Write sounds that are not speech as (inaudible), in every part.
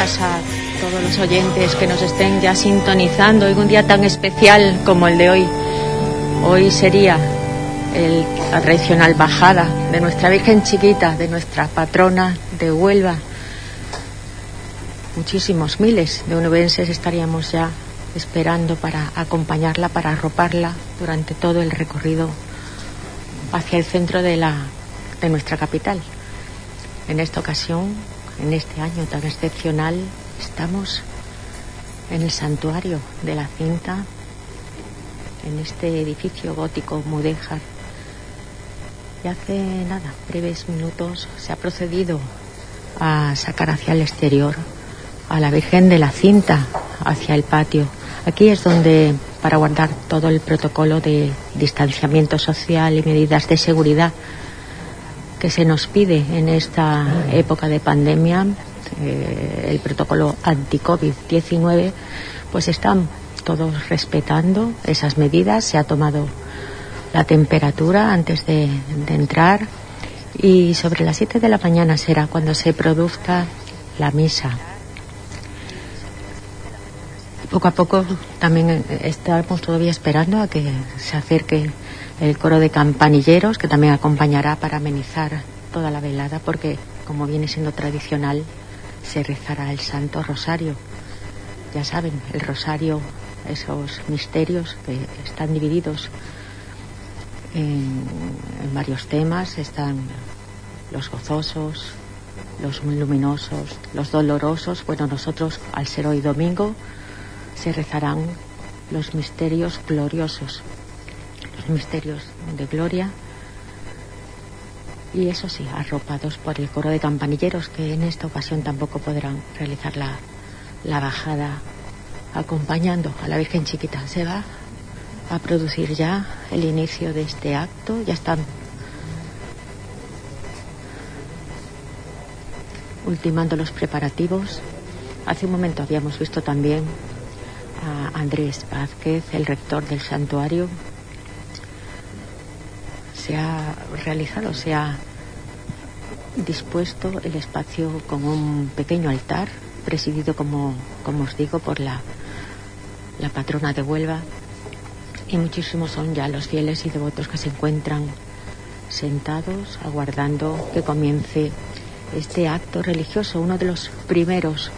A todos los oyentes que nos estén ya sintonizando en un día tan especial como el de hoy. Hoy sería el, la tradicional bajada de nuestra Virgen Chiquita, de nuestra patrona de Huelva. Muchísimos miles de onubenses estaríamos ya esperando para acompañarla, para arroparla durante todo el recorrido hacia el centro de, la, de nuestra capital. En esta ocasión, en este año tan excepcional, estamos en el santuario de la cinta, en este edificio gótico mudéjar. Y hace nada, breves minutos, se ha procedido a sacar hacia el exterior a la Virgen de la Cinta, hacia el patio. Aquí es donde, para guardar todo el protocolo de distanciamiento social y medidas de seguridad, que se nos pide en esta época de pandemia, eh, el protocolo anti-COVID-19, pues están todos respetando esas medidas. Se ha tomado la temperatura antes de, de entrar y sobre las 7 de la mañana será cuando se produzca la misa. Poco a poco también estamos todavía esperando a que se acerque el coro de campanilleros que también acompañará para amenizar toda la velada porque como viene siendo tradicional se rezará el Santo Rosario. Ya saben, el rosario, esos misterios que están divididos en, varios temas, están los gozosos, los luminosos, los dolorosos. Bueno, nosotros al ser hoy domingo se rezarán los misterios gloriosos los misterios de gloria. Y eso sí, arropados por el coro de campanilleros que en esta ocasión tampoco podrán realizar la, la bajada acompañando a la Virgen Chiquita. Se va a producir ya el inicio de este acto. Ya están ultimando los preparativos. Hace un momento habíamos visto también a Andrés Vázquez, el rector del santuario, se ha realizado, se ha dispuesto el espacio con un pequeño altar, presidido, como, como os digo, por la, la patrona de Huelva. Y muchísimos son ya los fieles y devotos que se encuentran sentados, aguardando que comience este acto religioso, uno de los primeros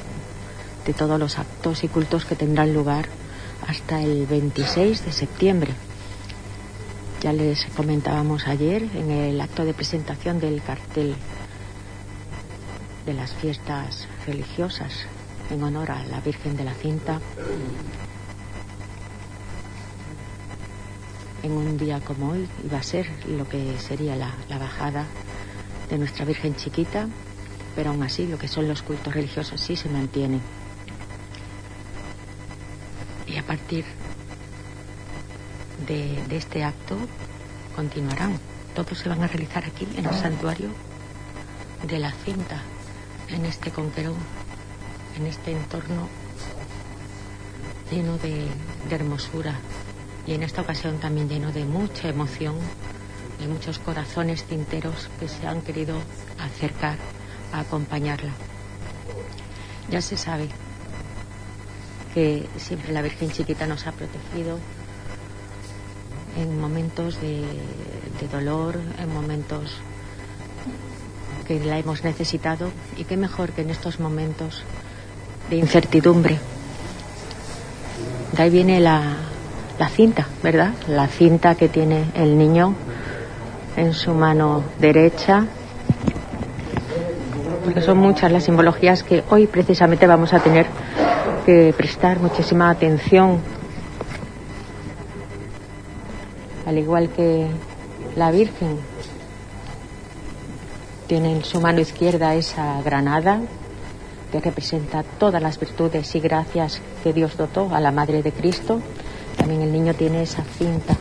de todos los actos y cultos que tendrán lugar hasta el 26 de septiembre. Ya les comentábamos ayer en el acto de presentación del cartel de las fiestas religiosas en honor a la Virgen de la Cinta. En un día como hoy iba a ser lo que sería la, la bajada de nuestra Virgen chiquita, pero aún así lo que son los cultos religiosos sí se mantienen. Y a partir de, este acto continuarán. Todos se van a realizar aquí en el santuario de la cinta, en este conquerón, en este entorno lleno de, de hermosura y en esta ocasión también lleno de mucha emoción y muchos corazones tinteros que se han querido acercar a acompañarla. Ya se sabe que siempre la Virgen Chiquita nos ha protegido en momentos de, dolor, en momentos que la hemos necesitado y qué mejor que en estos momentos de incertidumbre. De ahí viene la, la cinta, ¿verdad? La cinta que tiene el niño en su mano derecha, porque son muchas las simbologías que hoy precisamente vamos a tener que prestar muchísima atención al igual que la Virgen tiene en su mano izquierda esa granada que representa todas las virtudes y gracias que Dios dotó a la Madre de Cristo. También el niño tiene esa cinta.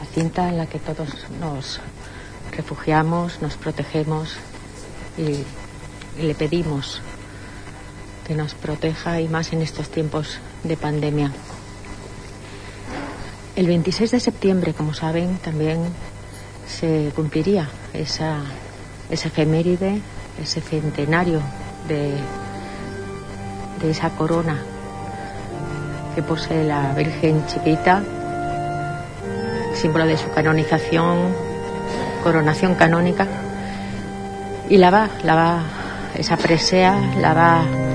La cinta en la que todos nos refugiamos, nos protegemos y, le pedimos que nos proteja y más en estos tiempos de pandemia. El 26 de septiembre, como saben, también se cumpliría esa, esa efeméride, ese centenario de, de esa corona que posee la Virgen Chiquita, símbolo de su canonización, coronación canónica, y la va, la va, esa presea la va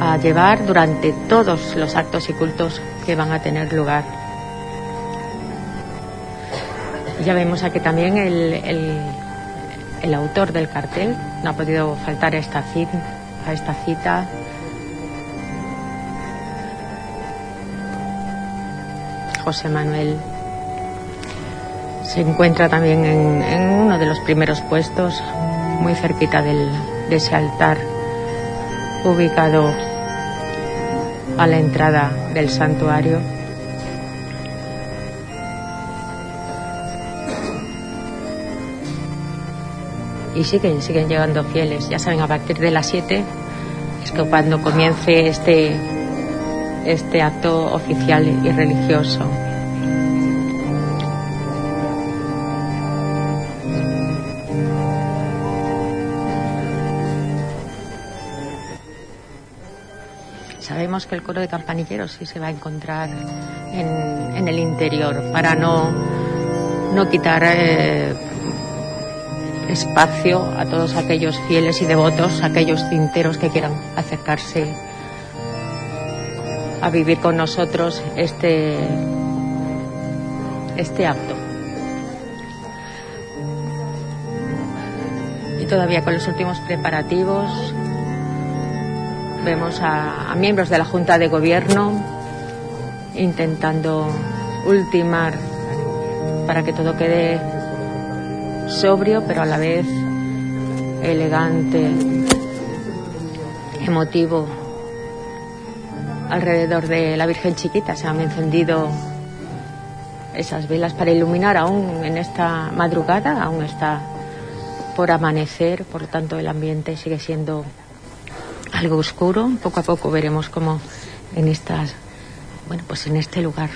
a llevar durante todos los actos y cultos que van a tener lugar. Ya vemos aquí también el, el, autor del cartel, no ha podido faltar a esta cita, a esta cita José Manuel se encuentra también en, uno de los primeros puestos, muy cerquita de ese altar, ubicado a la entrada del santuario. Y siguen, siguen llegando fieles. Ya saben, a partir de las 7 es que cuando comience este, este acto oficial y religioso. Sabemos que el coro de campanilleros sí se va a encontrar en, el interior para no, no quitar eh, espacio a todos aquellos fieles y devotos, aquellos cinteros que quieran acercarse a vivir con nosotros este, este acto. Y todavía con los últimos preparativos Vemos a, miembros de la Junta de Gobierno intentando ultimar para que todo quede sobrio, pero a la vez elegante, emotivo. Alrededor de la Virgen Chiquita se han encendido esas velas para iluminar aún en esta madrugada, aún está por amanecer, por lo tanto el ambiente sigue siendo algo oscuro. Poco a poco veremos cómo en estas, bueno, pues en este lugar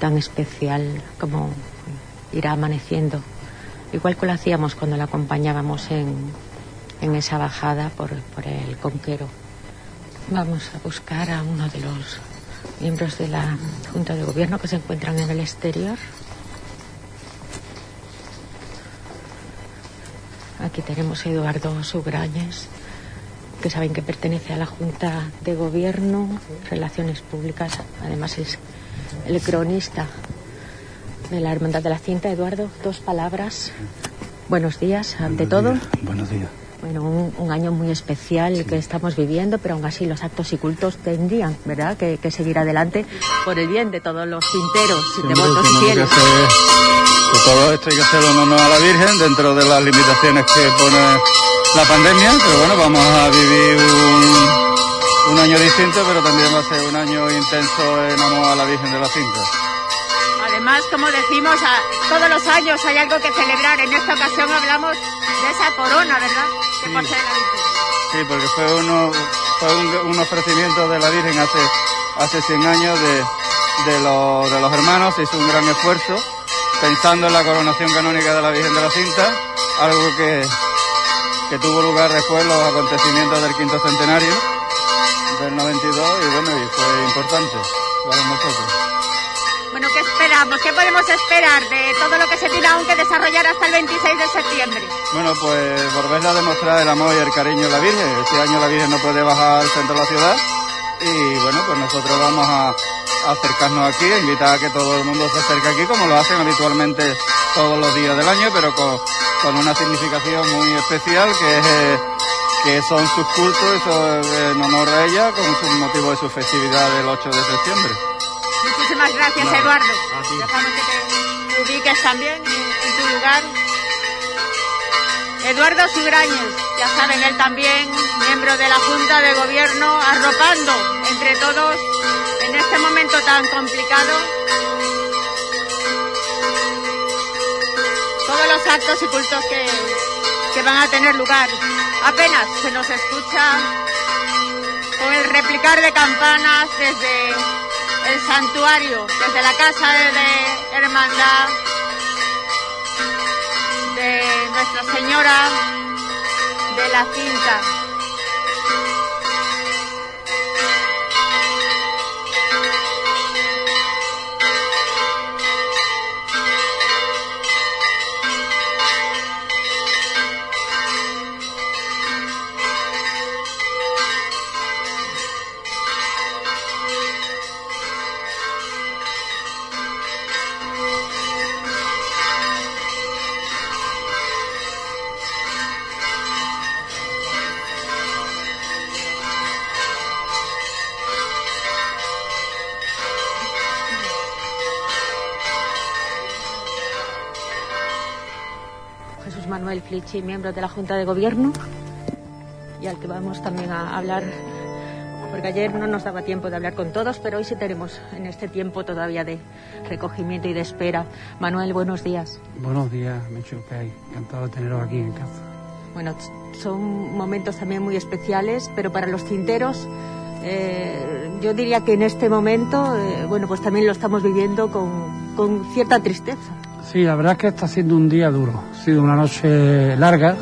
tan especial, como irá amaneciendo. Igual que lo hacíamos cuando la acompañábamos en, en esa bajada por, por el conquero. Vamos a buscar a uno de los miembros de la Junta de Gobierno que se encuentran en el exterior. Aquí tenemos a Eduardo Sugrañes, que saben que pertenece a la Junta de Gobierno, Relaciones Públicas, además es el cronista de la Hermandad de la Cinta. Eduardo, dos palabras. Buenos días, ante todo. Buenos días. Bueno, un, año muy especial que estamos viviendo, pero aún así los actos y cultos tendrían, ¿verdad?, que, seguir adelante por el bien de todos los cinteros y devotos fieles. Que, todo esto hay que hacerlo en honor a la Virgen dentro de las limitaciones que pone la pandemia, pero bueno, vamos a vivir un, año distinto, pero también va a ser un año intenso en amor a la Virgen de la Cinta. Además, como decimos, todos los años hay algo que celebrar. En esta ocasión hablamos de esa corona, ¿verdad? Que sí. Sí, porque fue, uno, fue un, ofrecimiento de la Virgen hace, hace 100 años de, de, de los hermanos. Se hizo un gran esfuerzo pensando en la coronación canónica de la Virgen de la Cinta, algo que, que tuvo lugar después los acontecimientos del quinto centenario del 92 y bueno, y fue importante para nosotros. Bueno, ¿qué esperamos? ¿Qué podemos esperar de todo lo que se tiene aún que desarrollar hasta el 26 de septiembre? Bueno, pues volverle a demostrar el amor y el cariño de la Virgen. Este año la Virgen no puede bajar al centro de la ciudad y bueno, pues nosotros vamos a, acercarnos aquí, a invitar a que todo el mundo se acerque aquí como lo hacen habitualmente todos los días del año, pero con, con una significación muy especial que es eh, que son sus cultos en honor a ella con su motivo de su festividad del 8 de septiembre. Muchísimas gracias, Eduardo. Dejamos que te ubiques también en tu lugar. Eduardo Sugrañez, ya saben, él también, miembro de la Junta de Gobierno, arropando entre todos en este momento tan complicado todos los actos y cultos que, que van a tener lugar. Apenas se nos escucha con el replicar de campanas desde el santuario, desde la casa de hermandad Nuestra Señora de la Cinta. Manuel Flichi, miembro de la Junta de Gobierno, y al que vamos también a hablar, porque ayer no nos daba tiempo de hablar con todos, pero hoy sí tenemos en este tiempo todavía de recogimiento y de espera. Manuel, buenos días. Buenos días, Mecho, hay. Encantado de teneros aquí en casa. Bueno, son momentos también muy especiales, pero para los cinteros, eh, yo diría que en este momento, eh, bueno, pues también lo estamos viviendo con, con cierta tristeza. Sí, la verdad es que está siendo un día duro. Ha sido una noche larga.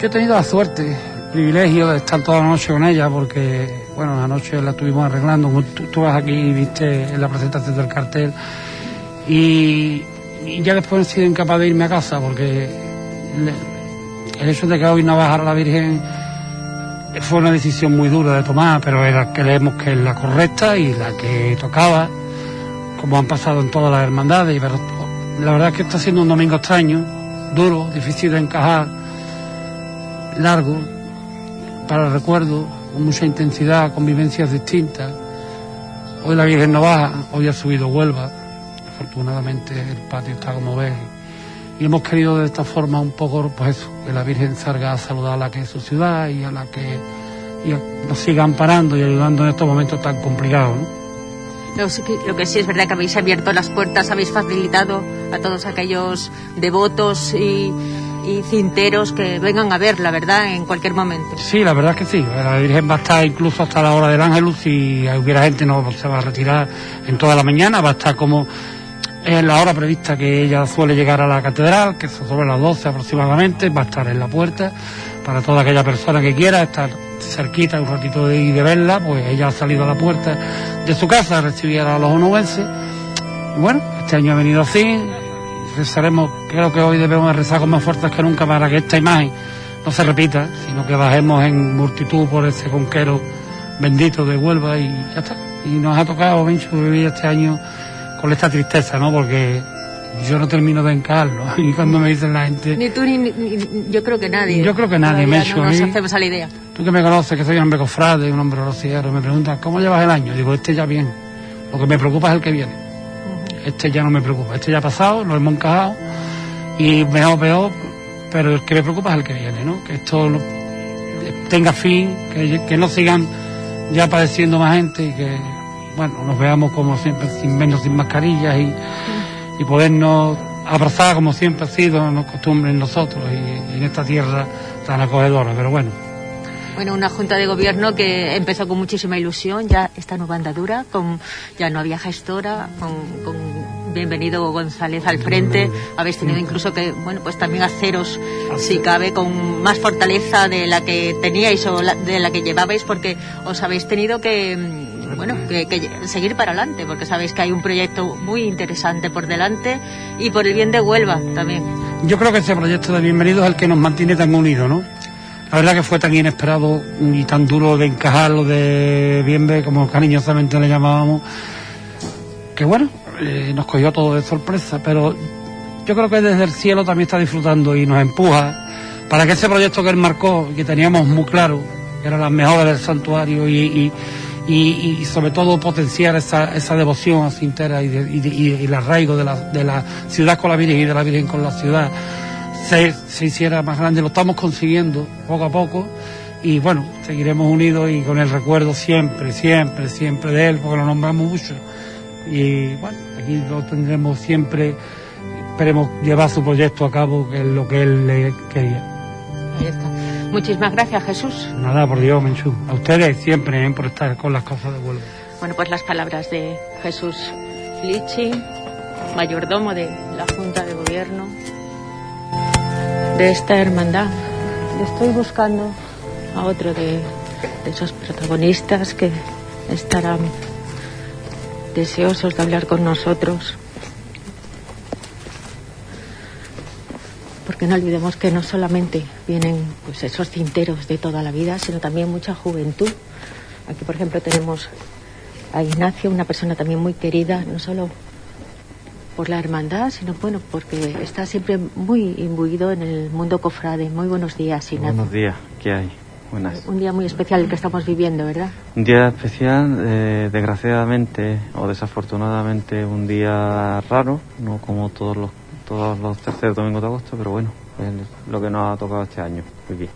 Yo he tenido la suerte, el privilegio de estar toda la noche con ella porque, bueno, la noche la estuvimos arreglando. Tú, vas aquí y viste en la presentación del cartel. Y, ya después he sido incapaz de irme a casa porque el hecho de que hoy no bajara la Virgen fue una decisión muy dura de tomar, pero era, creemos que es la correcta y la que tocaba como han pasado en todas las hermandades. Pero la verdad es que está siendo un domingo extraño, duro, difícil de encajar, largo, para el recuerdo, con mucha intensidad, convivencias distintas. Hoy la Virgen no baja, hoy ha subido Huelva. Afortunadamente el patio está como ves. Y hemos querido de esta forma un poco, pues que la Virgen salga a saludar a la que es su ciudad y a la que nos siga amparando y ayudando en estos momentos tan complicados. Lo que sí es verdad que habéis abierto las puertas, habéis facilitado a todos aquellos devotos y, cinteros que vengan a ver, la verdad, en cualquier momento. Sí, la verdad es que sí. La Virgen va a estar incluso hasta la hora del Ángelus. Si hubiera gente, no se va a retirar en toda la mañana. Va a estar como en la hora prevista que ella suele llegar a la catedral, que es sobre las 12 aproximadamente. Va a estar en la puerta para toda aquella persona que quiera estar cerquita un ratito de, de verla, pues ella ha salido a la puerta de su casa a recibir a los onubenses. bueno, este año ha venido así, rezaremos, creo que hoy debemos rezar con más fuerzas que nunca para que esta imagen no se repita, sino que bajemos en multitud por ese conquero bendito de Huelva y ya está. Y nos ha tocado, Bencho, vivir este año con esta tristeza, ¿no? Porque yo no termino de encajarlo. (laughs) Y cuando me dicen la gente... Ni tú ni, yo creo que nadie. Yo creo que nadie, me No nos hacemos a la idea. Tú que me conoces, que soy un hombre cofrade, un hombre rociero, me preguntas, ¿cómo llevas el año? Digo, este ya bien. Lo que me preocupa es el que viene. Este ya no me preocupa. Este ya ha pasado, lo hemos encajado. Y mejor, peor, pero el que me preocupa es el que viene, ¿no? Que esto tenga fin, que, que no sigan ya padeciendo más gente y que, bueno, nos veamos como siempre, sin menos, sin mascarillas y y podernos abrazar como siempre ha sido nos costumbre en nosotros y, en esta tierra tan acogedora. Pero bueno, bueno, una junta de gobierno que empezó con muchísima ilusión, ya esta nueva andadura, con, ya no había gestora, con, bienvenido González al frente, habéis tenido incluso que, bueno, pues también haceros, si cabe, con más fortaleza de la que teníais o de la que llevabais, porque os habéis tenido que bueno, que, seguir para adelante, porque sabéis que hay un proyecto muy interesante por delante y por el bien de Huelva también. Yo creo que ese proyecto de Bienvenidos es el que nos mantiene tan unidos, ¿no? La verdad que fue tan inesperado y tan duro de encajar lo de Bienve, como cariñosamente le llamábamos, que bueno, eh, nos cogió todo de sorpresa, pero yo creo que desde el cielo también está disfrutando y nos empuja para que ese proyecto que él marcó, que teníamos muy claro, que era las mejores del santuario y y, sobre todo potenciar esa, esa devoción a Cintera y, y, el arraigo de la, de la ciudad con la Virgen y de la Virgen con la ciudad se, se hiciera más grande. Lo estamos consiguiendo poco a poco y bueno, seguiremos unidos y con el recuerdo siempre, siempre, siempre de él, porque lo nombramos mucho. Y bueno, aquí lo tendremos siempre, esperemos llevar su proyecto a cabo, que es lo que él le quería. Ahí está. Muchísimas gracias, Jesús. Nada, por Dios, Menchú. A ustedes siempre, ¿eh? por estar con las cosas de Huelva. Bueno, pues las palabras de Jesús Lichi, mayordomo de la Junta de Gobierno, de esta hermandad. Estoy buscando a otro de, de esos protagonistas que estarán deseosos de hablar con nosotros. Porque no olvidemos que no solamente vienen pues, esos cinteros de toda la vida, sino también mucha juventud. Aquí, por ejemplo, tenemos a Ignacio, una persona también muy querida, no solo por la hermandad, sino bueno, porque está siempre muy imbuido en el mundo cofrade. Muy buenos días, Ignacio. Buenos días, ¿qué hay? Buenas. Un día muy especial el que estamos viviendo, ¿verdad? Un día especial, eh, desgraciadamente o desafortunadamente un día raro, no como todos los todos los terceros domingos de agosto, pero bueno, es lo que nos ha tocado este año vivir.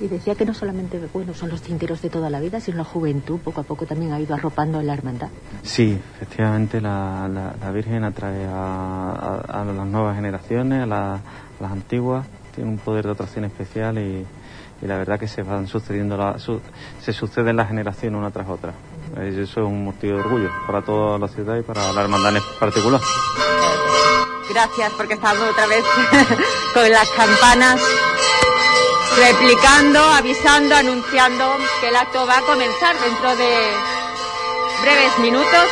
Y decía que no solamente bueno, son los tinteros de toda la vida, sino la juventud poco a poco también ha ido arropando en la hermandad. Sí, efectivamente la, la, la Virgen atrae a, a- a las nuevas generaciones, a, la- a las antiguas, tiene un poder de atracción especial y, y la verdad que se van sucediendo, la- su- se suceden las generaciones una tras otra. Eh, Eso es un motivo de orgullo para toda la ciudad y para la hermandad en particular. Gracias porque estamos otra vez (laughs) con las campanas replicando, avisando, anunciando que el acto va a comenzar dentro de breves minutos.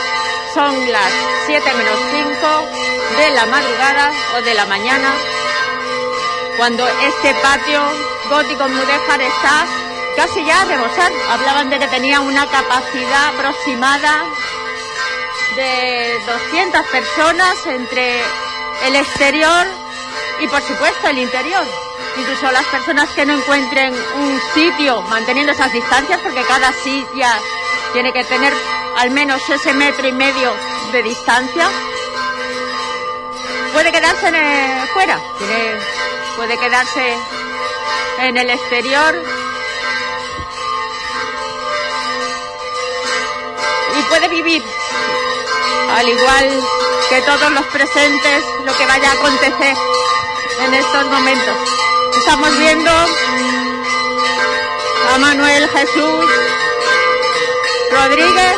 Son las 7 menos 5 de la madrugada o de la mañana cuando este patio gótico mudéjar está casi ya a rebosar. Hablaban de que tenía una capacidad aproximada de 200 personas entre el exterior y por supuesto el interior. Incluso las personas que no encuentren un sitio manteniendo esas distancias, porque cada silla tiene que tener al menos ese metro y medio de distancia, puede quedarse fuera, tiene- puede quedarse en el exterior y puede vivir al igual que todos los presentes, lo que vaya a acontecer en estos momentos. Estamos viendo a Manuel Jesús Rodríguez,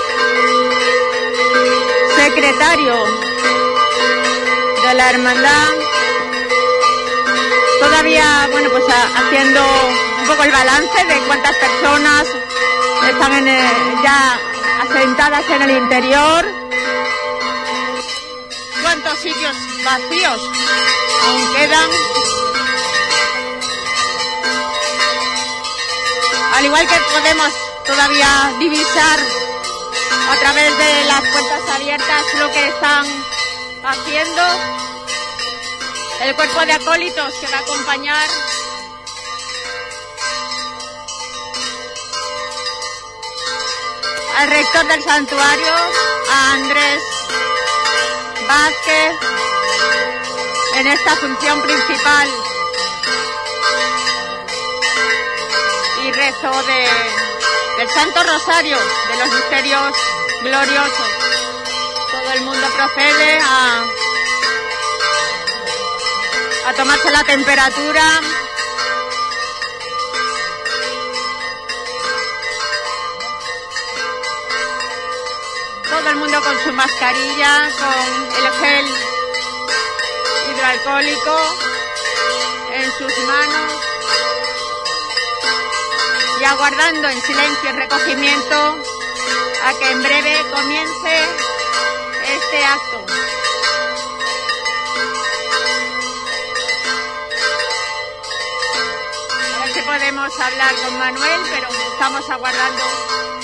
secretario de la hermandad, todavía, bueno, pues haciendo un poco el balance de cuántas personas están el- ya asentadas en el interior, cuántos sitios vacíos aún quedan. Al igual que podemos todavía divisar a través de las puertas abiertas lo que están haciendo el cuerpo de acólitos que va a acompañar al rector del santuario, a Andrés Vázquez, en esta función principal y rezo de, del Santo Rosario, de los misterios gloriosos. Todo el mundo procede a, a tomarse la temperatura. Todo el mundo con su mascarilla, con el gel hidroalcohólico en sus manos y aguardando en silencio el recogimiento a que en breve comience este acto. A ver si podemos hablar con Manuel, pero estamos aguardando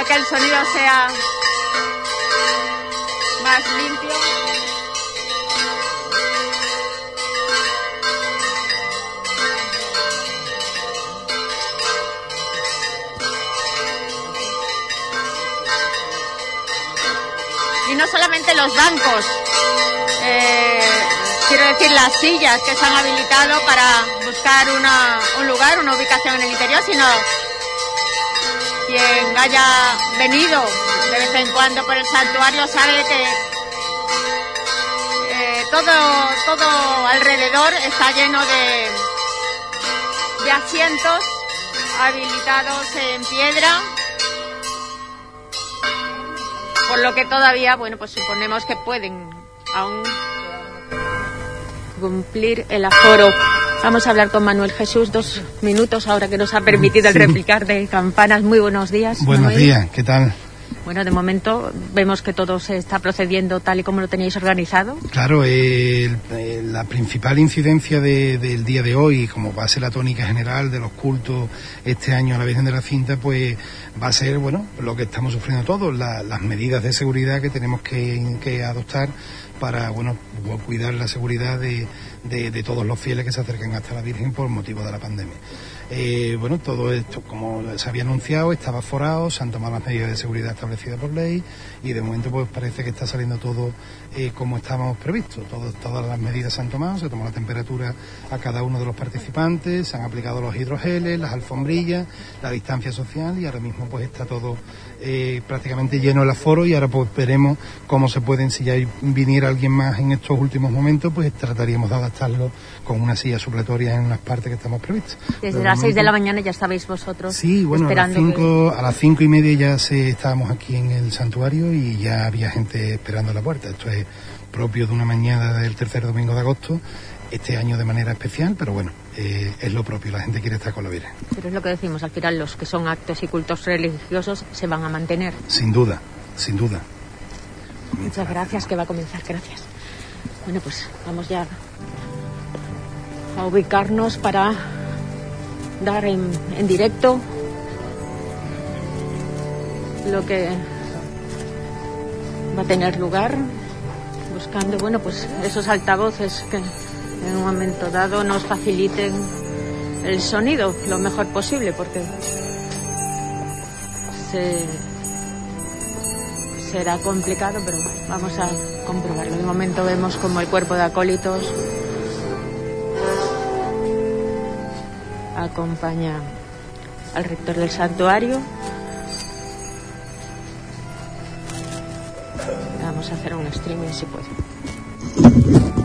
a que el sonido sea más limpio. Y no solamente los bancos, eh, quiero decir las sillas que se han habilitado para buscar una- un lugar, una ubicación en el interior, sino quien haya venido de vez en cuando por el santuario sabe que eh, todo, todo alrededor está lleno de, de asientos habilitados en piedra, por lo que todavía, bueno, pues suponemos que pueden aún cumplir el aforo. Vamos a hablar con Manuel Jesús dos minutos ahora que nos ha permitido el replicar de campanas. Muy buenos días. Buenos días, ¿qué tal? Bueno, de momento vemos que todo se está procediendo tal y como lo teníais organizado. Claro, la principal incidencia del día de hoy, como va a ser la tónica general de los cultos este año a la Virgen de la Cinta, pues va a ser, bueno, lo que estamos sufriendo todos, las medidas de seguridad que tenemos que, adoptar para, bueno, cuidar la seguridad de, de todos los fieles que se acerquen hasta la Virgen por motivo de la pandemia. Eh, bueno, todo esto, como se había anunciado, estaba forado, se han tomado las medidas de seguridad establecidas por ley y de momento pues parece que está saliendo todo eh, como estábamos previstos. todas las medidas se han tomado, se tomó la temperatura a cada uno de los participantes, se han aplicado los hidrogeles, las alfombrillas, la distancia social y ahora mismo pues está todo eh, prácticamente lleno el aforo y ahora pues veremos cómo se pueden, si ya viniera alguien más en estos últimos momentos, pues trataríamos de adaptarlo con una silla supletoria en las partes que estamos previstas. Desde las seis de la mañana ya estabais vosotros. Sí, bueno, a las, cinco, a las cinco y media ya se, estábamos aquí en el santuario y ya había gente esperando a la puerta. Esto es propio de una mañana del tercer domingo de agosto este año de manera especial, pero bueno, eh, es lo propio, la gente quiere estar con la Virgen. Pero es lo que decimos, al final los que son actos y cultos religiosos se van a mantener. Sin duda, sin duda. Muchas gracias, que va a comenzar, gracias. Bueno, pues vamos ya a ubicarnos para dar en, en directo lo que va a tener lugar, buscando, bueno, pues esos altavoces que en un momento dado nos faciliten el sonido lo mejor posible, porque será complicado, pero vamos a comprobarlo. De momento vemos como el cuerpo de acólitos acompaña al rector del santuario. Hacer un streaming si puedo.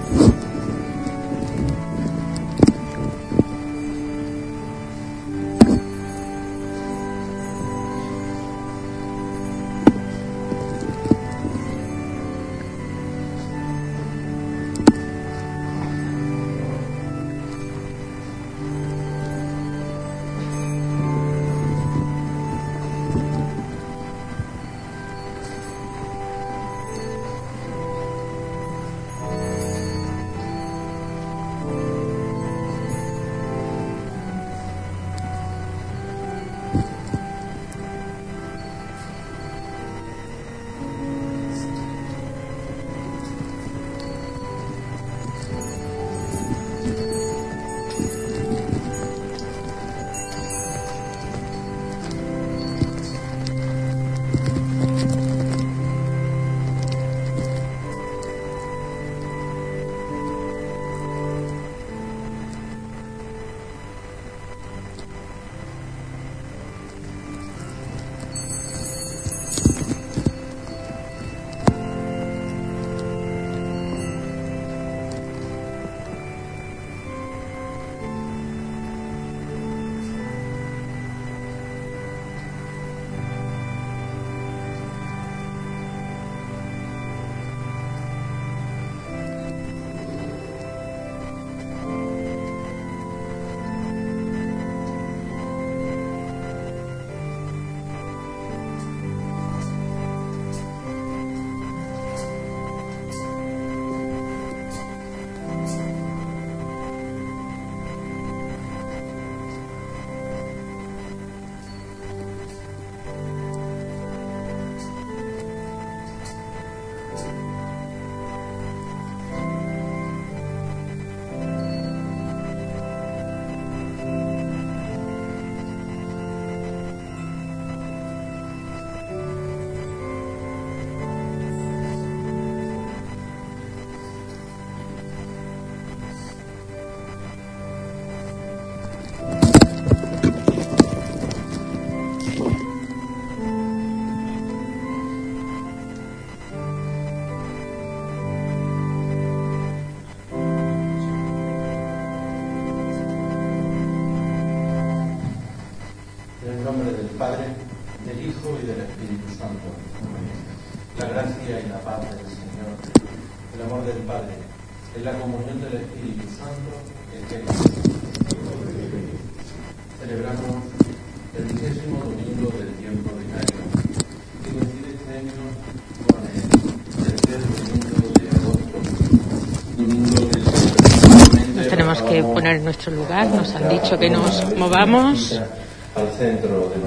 Que poner en nuestro lugar, nos han dicho que nos movamos.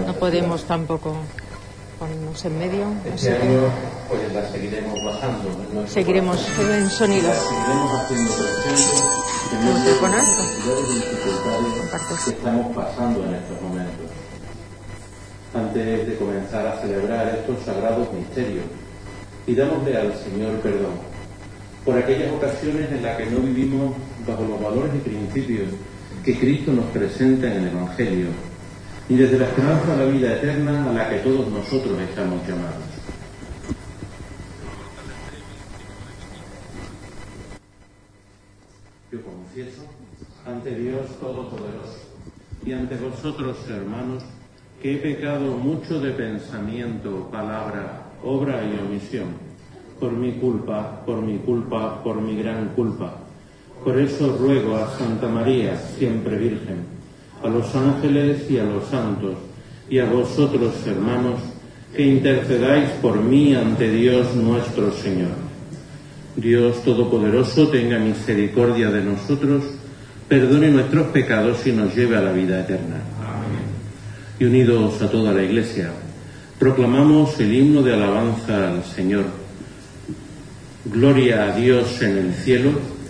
No podemos tampoco ponernos en medio. Este año seguiremos. En seguiremos sonido. seguiremos haciendo presente estamos pasando en estos momentos. Antes de comenzar a celebrar estos sagrados misterios, pidámosle al Señor perdón por aquellas ocasiones en las que no vivimos bajo los valores y principios que Cristo nos presenta en el Evangelio y desde la esperanza a la vida eterna a la que todos nosotros estamos llamados. Yo confieso ante Dios Todopoderoso y ante vosotros, hermanos, que he pecado mucho de pensamiento, palabra, obra y omisión, por mi culpa, por mi culpa, por mi gran culpa. Por eso ruego a Santa María, siempre Virgen, a los ángeles y a los santos, y a vosotros, hermanos, que intercedáis por mí ante Dios nuestro Señor. Dios Todopoderoso tenga misericordia de nosotros, perdone nuestros pecados y nos lleve a la vida eterna. Y unidos a toda la Iglesia, proclamamos el himno de alabanza al Señor. Gloria a Dios en el cielo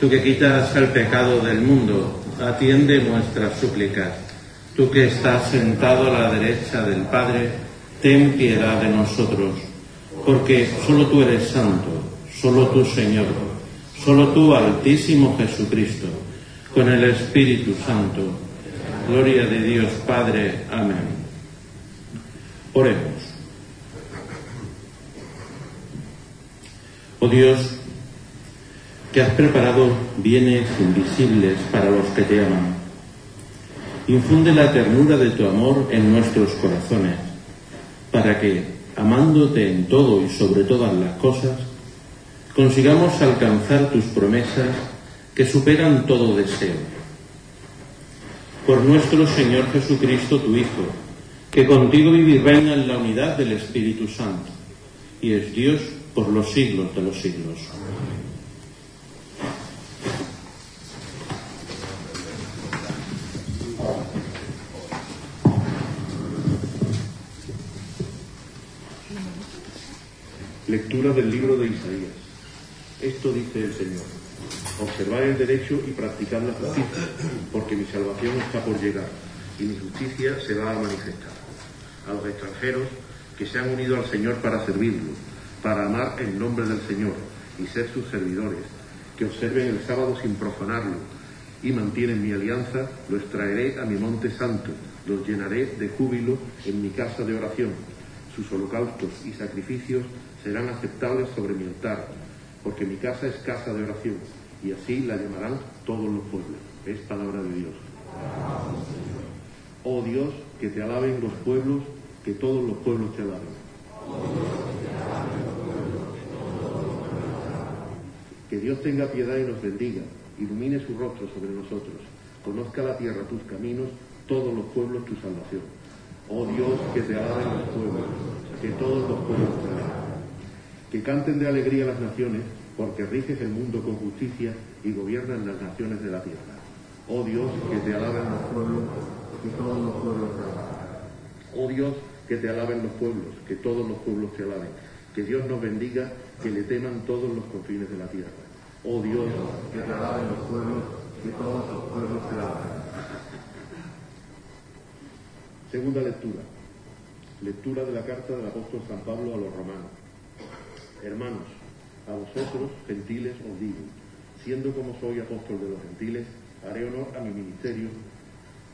Tú que quitas el pecado del mundo, atiende nuestras súplicas Tú que estás sentado a la derecha del Padre, ten piedad de nosotros, porque solo tú eres santo, solo tú Señor, solo tú Altísimo Jesucristo, con el Espíritu Santo. Gloria de Dios Padre. Amén. Oremos. Oh Dios, que has preparado bienes invisibles para los que te aman Infunde la ternura de tu amor en nuestros corazones, para que, amándote en todo y sobre todas las cosas, consigamos alcanzar tus promesas que superan todo deseo. Por nuestro Señor Jesucristo, tu Hijo, que contigo vive y reina en la unidad del Espíritu Santo, y es Dios por los siglos de los siglos. Lectura del libro de Isaías. Esto dice el Señor. Observad el derecho y practicad la justicia, porque mi salvación está por llegar y mi justicia se va a manifestar. A los extranjeros que se han unido al Señor para servirlo, para amar el nombre del Señor y ser sus servidores, que observen el sábado sin profanarlo y mantienen mi alianza, los traeré a mi monte santo, los llenaré de júbilo en mi casa de oración. Sus holocaustos y sacrificios serán aceptables sobre mi altar, porque mi casa es casa de oración, y así la llamarán todos los pueblos. Es palabra de Dios. Oh Dios, que te alaben los pueblos, que todos los pueblos te alaben. Que Dios tenga piedad y nos bendiga, ilumine su rostro sobre nosotros, conozca la tierra tus caminos, todos los pueblos tu salvación. Oh Dios, que te alaben los pueblos, que todos los pueblos te alaben que canten de alegría las naciones, porque riges el mundo con justicia y gobiernan las naciones de la tierra. Oh Dios, que te alaben los pueblos, que todos los pueblos te alaben. Oh Dios, que te alaben los pueblos, que todos los pueblos te alaben. Que Dios nos bendiga, que le teman todos los confines de la tierra. Oh Dios, que te alaben los pueblos, que todos los pueblos te alaben. Segunda lectura. Lectura de la carta del apóstol San Pablo a los romanos. Hermanos, a vosotros, gentiles, os digo, siendo como soy apóstol de los gentiles, Haré honor a mi ministerio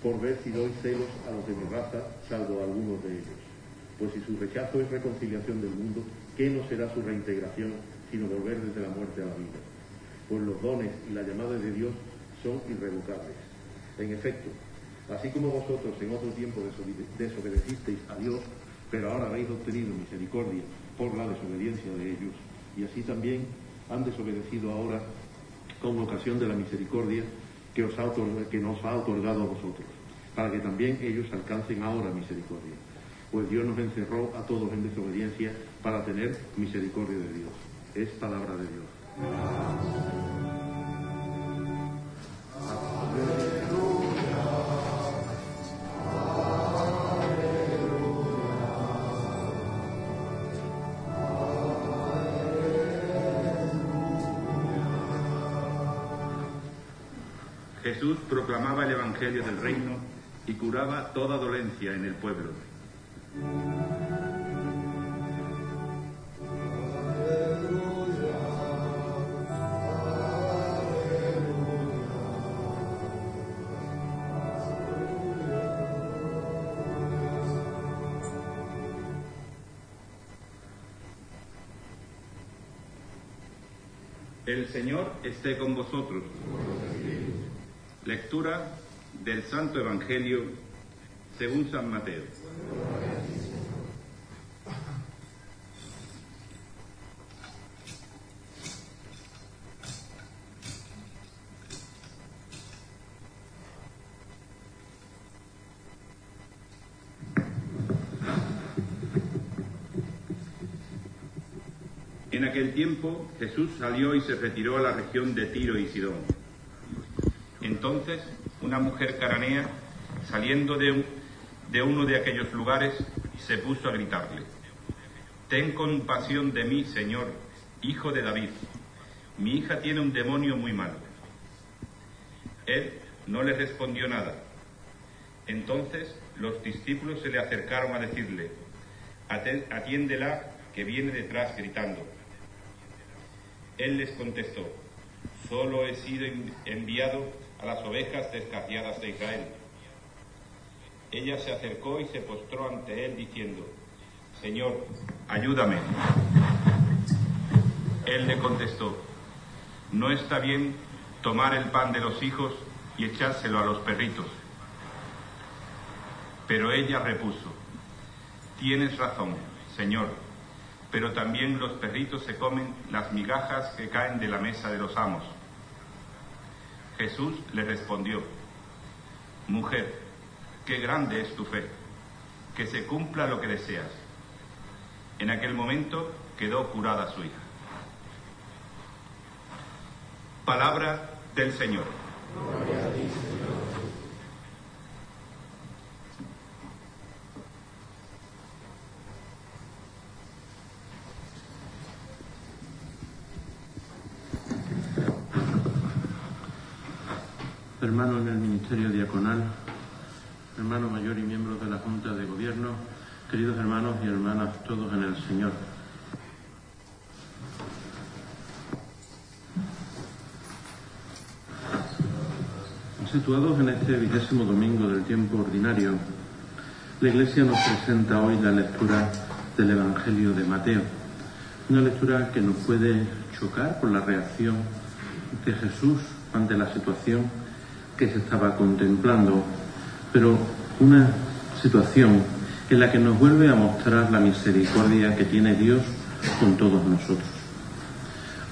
por ver si doy celos a los de mi raza, salvo a algunos de ellos. Pues si su rechazo es reconciliación del mundo, ¿qué no será su reintegración sino volver desde la muerte a la vida? Pues los dones y la llamada de Dios son irrevocables. En efecto, así como vosotros en otro tiempo desobedecisteis a Dios, pero ahora habéis obtenido misericordia por la desobediencia de ellos, y así también han desobedecido ahora con ocasión de la misericordia que, os ha nos ha otorgado a vosotros, para que también ellos alcancen ahora misericordia. Pues Dios nos encerró a todos en desobediencia para tener misericordia de Dios. Es palabra de Dios. Del Reino y curaba toda dolencia en el pueblo. El Señor esté con vosotros. Lectura del Santo Evangelio según San Mateo. En aquel tiempo Jesús salió y se retiró a la región de Tiro y Sidón entonces una mujer caranea, saliendo de, de uno de aquellos lugares, se puso a gritarle, Ten compasión de mí, Señor, hijo de David. Mi hija tiene un demonio muy malo. Él no le respondió nada. Entonces los discípulos se le acercaron a decirle, atiéndela que viene detrás gritando. Él les contestó, solo he sido enviado a las ovejas descarriadas de Israel. Ella se acercó y se postró ante él diciendo, Señor, ayúdame. Él le contestó, no está bien tomar el pan de los hijos y echárselo a los perritos. Pero ella repuso, tienes razón, Señor, pero también los perritos se comen las migajas que caen de la mesa de los amos. Jesús le respondió, Mujer, qué grande es tu fe, que se cumpla lo que deseas. En aquel momento quedó curada su hija. Palabra del Señor. Hermano en el Ministerio Diaconal, hermano mayor y miembro de la Junta de Gobierno, queridos hermanos y hermanas todos en el Señor. Situados en este vigésimo domingo del tiempo ordinario, la Iglesia nos presenta hoy la lectura del Evangelio de Mateo, una lectura que nos puede chocar por la reacción de Jesús ante la situación que se estaba contemplando, pero una situación en la que nos vuelve a mostrar la misericordia que tiene Dios con todos nosotros.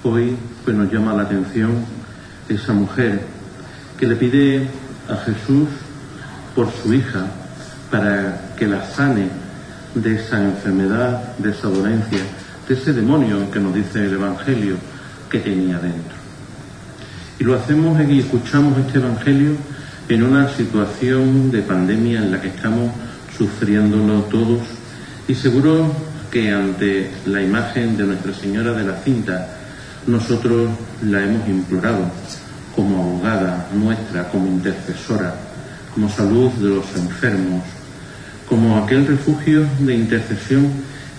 Hoy pues nos llama la atención esa mujer que le pide a Jesús por su hija para que la sane de esa enfermedad, de esa dolencia, de ese demonio que nos dice el Evangelio que tenía dentro. Y lo hacemos y escuchamos este Evangelio en una situación de pandemia en la que estamos sufriéndolo todos y seguro que ante la imagen de Nuestra Señora de la Cinta nosotros la hemos implorado como abogada nuestra, como intercesora, como salud de los enfermos, como aquel refugio de intercesión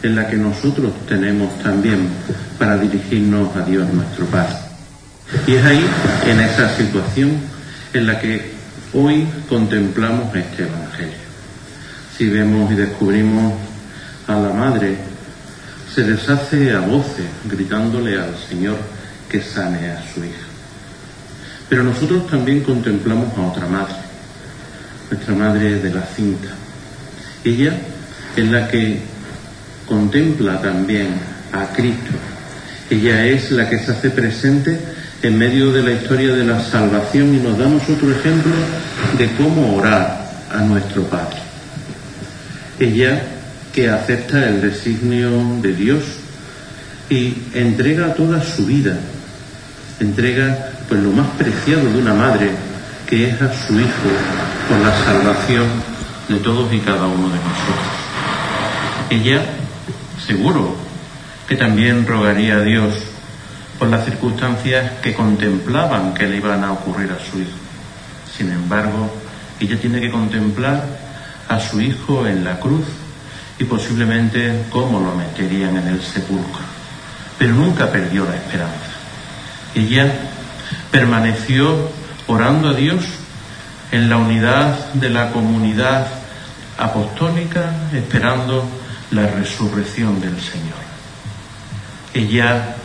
en la que nosotros tenemos también para dirigirnos a Dios nuestro Padre. Y es ahí, en esa situación, en la que hoy contemplamos este Evangelio. Si vemos y descubrimos a la Madre, se deshace a voces gritándole al Señor que sane a su hija. Pero nosotros también contemplamos a otra madre, nuestra madre de la cinta. Ella es la que contempla también a Cristo. Ella es la que se hace presente en medio de la historia de la salvación y nos damos otro ejemplo de cómo orar a nuestro Padre. Ella que acepta el designio de Dios y entrega toda su vida, entrega pues lo más preciado de una madre, que es a su hijo por la salvación de todos y cada uno de nosotros. Ella, seguro, que también rogaría a Dios por las circunstancias que contemplaban que le iban a ocurrir a su hijo. Sin embargo, ella tiene que contemplar a su hijo en la cruz y posiblemente cómo lo meterían en el sepulcro. Pero nunca perdió la esperanza. Ella permaneció orando a Dios en la unidad de la comunidad apostólica, esperando la resurrección del Señor. Ella,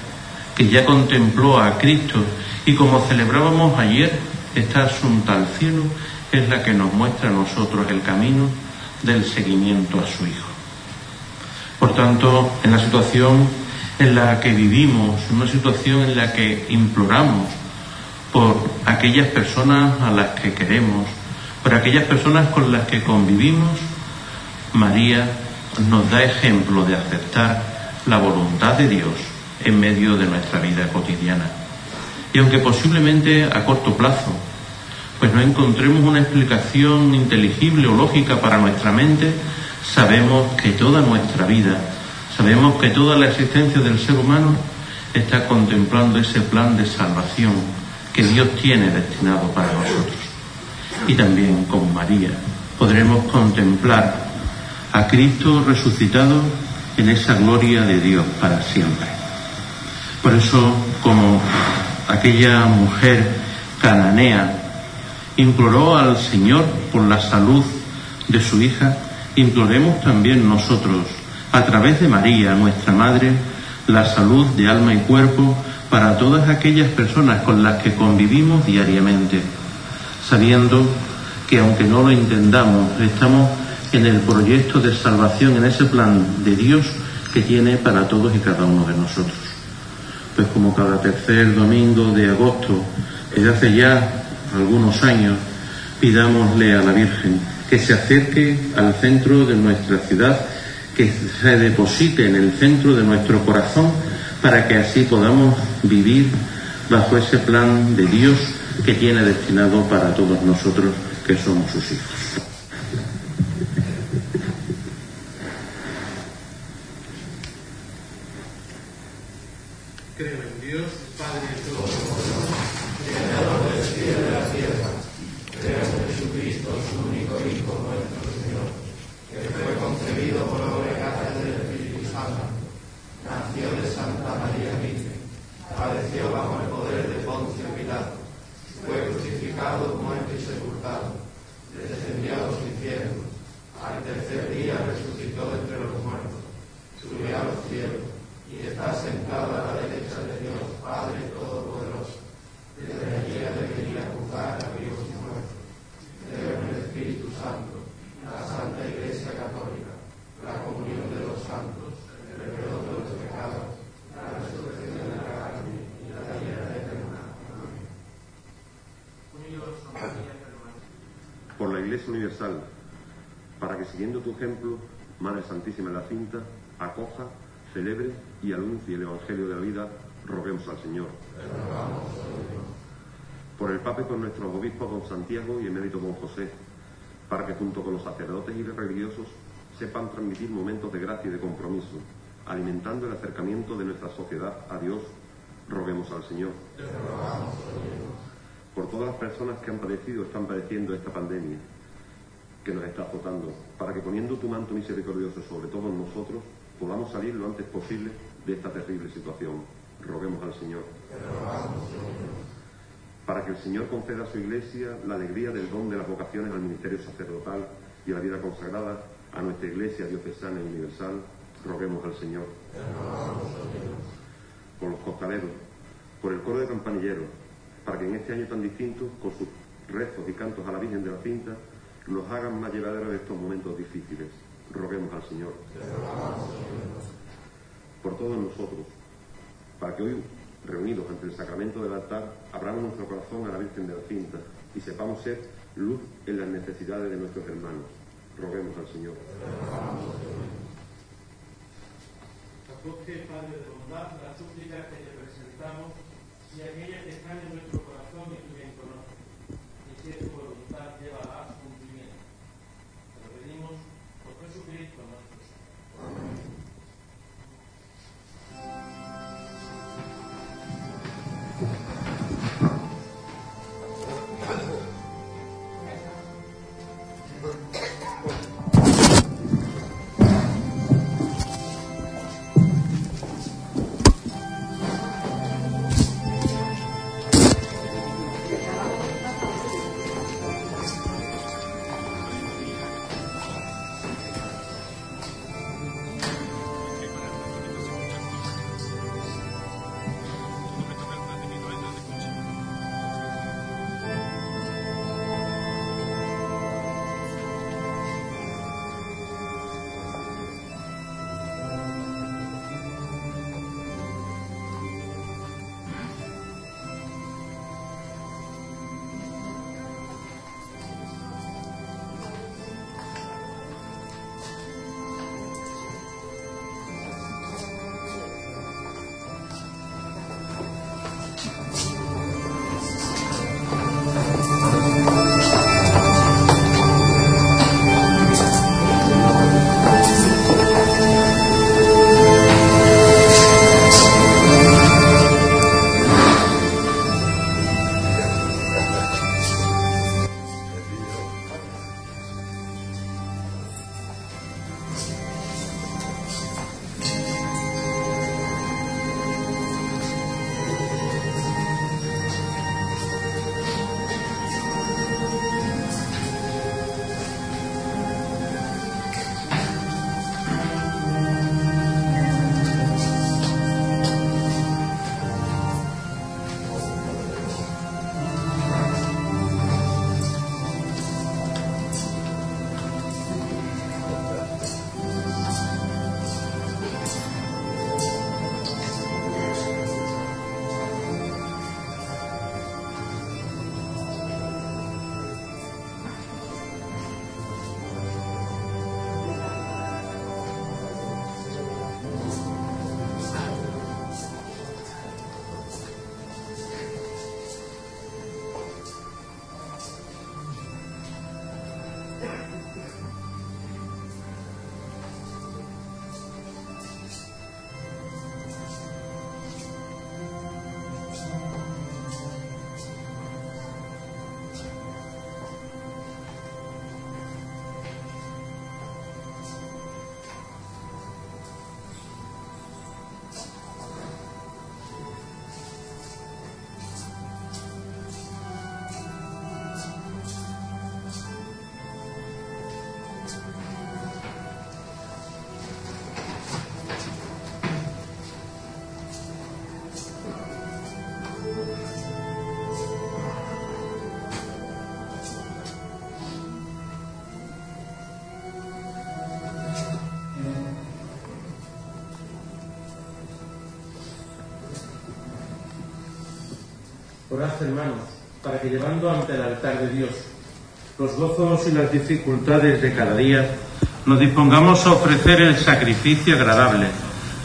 que ya contempló a Cristo y como celebrábamos ayer, esta asunta al cielo es la que nos muestra a nosotros el camino del seguimiento a su Hijo. Por tanto, en la situación en la que vivimos, en una situación en la que imploramos por aquellas personas a las que queremos, por aquellas personas con las que convivimos, María nos da ejemplo de aceptar la voluntad de Dios en medio de nuestra vida cotidiana. Y aunque posiblemente a corto plazo, pues no encontremos una explicación inteligible o lógica para nuestra mente, sabemos que toda nuestra vida, sabemos que toda la existencia del ser humano está contemplando ese plan de salvación que Dios tiene destinado para nosotros. Y también con María podremos contemplar a Cristo resucitado en esa gloria de Dios para siempre. Por eso, como aquella mujer cananea imploró al Señor por la salud de su hija, imploremos también nosotros, a través de María, nuestra Madre, la salud de alma y cuerpo para todas aquellas personas con las que convivimos diariamente, sabiendo que aunque no lo entendamos, estamos en el proyecto de salvación, en ese plan de Dios que tiene para todos y cada uno de nosotros. Pues como cada tercer domingo de agosto, desde hace ya algunos años, pidámosle a la Virgen que se acerque al centro de nuestra ciudad, que se deposite en el centro de nuestro corazón, para que así podamos vivir bajo ese plan de Dios que tiene destinado para todos nosotros que somos sus hijos. universal, para que siguiendo tu ejemplo, Madre Santísima en la cinta, acoja, celebre y anuncie el Evangelio de la vida, roguemos al Señor. Por el Papa y por nuestros obispos, don Santiago y emérito don José, para que junto con los sacerdotes y religiosos sepan transmitir momentos de gracia y de compromiso, alimentando el acercamiento de nuestra sociedad a Dios, roguemos al Señor. Por todas las personas que han padecido o están padeciendo esta pandemia, que nos está azotando, para que poniendo tu manto misericordioso sobre todos nosotros, podamos salir lo antes posible de esta terrible situación. Roguemos al Señor. para que el Señor conceda a su Iglesia la alegría del don de las vocaciones al ministerio sacerdotal y a la vida consagrada a nuestra Iglesia diocesana y universal, roguemos al Señor. Por los costaleros, por el coro de campanilleros, para que en este año tan distinto, con sus rezos y cantos a la Virgen de la Cinta, nos hagan más llevaderos de estos momentos difíciles. Roguemos al Señor. Por todos nosotros, para que hoy, reunidos ante el sacramento del altar, abramos nuestro corazón a la Virgen de la Cinta y sepamos ser luz en las necesidades de nuestros hermanos. Roguemos al Señor. Acoge, Padre de bondad, las súplicas que te presentamos y aquellas que están en nuestro corazón y tú bien conoces. Hermanos, para que llevando ante el altar de Dios los gozos y las dificultades de cada día, nos dispongamos a ofrecer el sacrificio agradable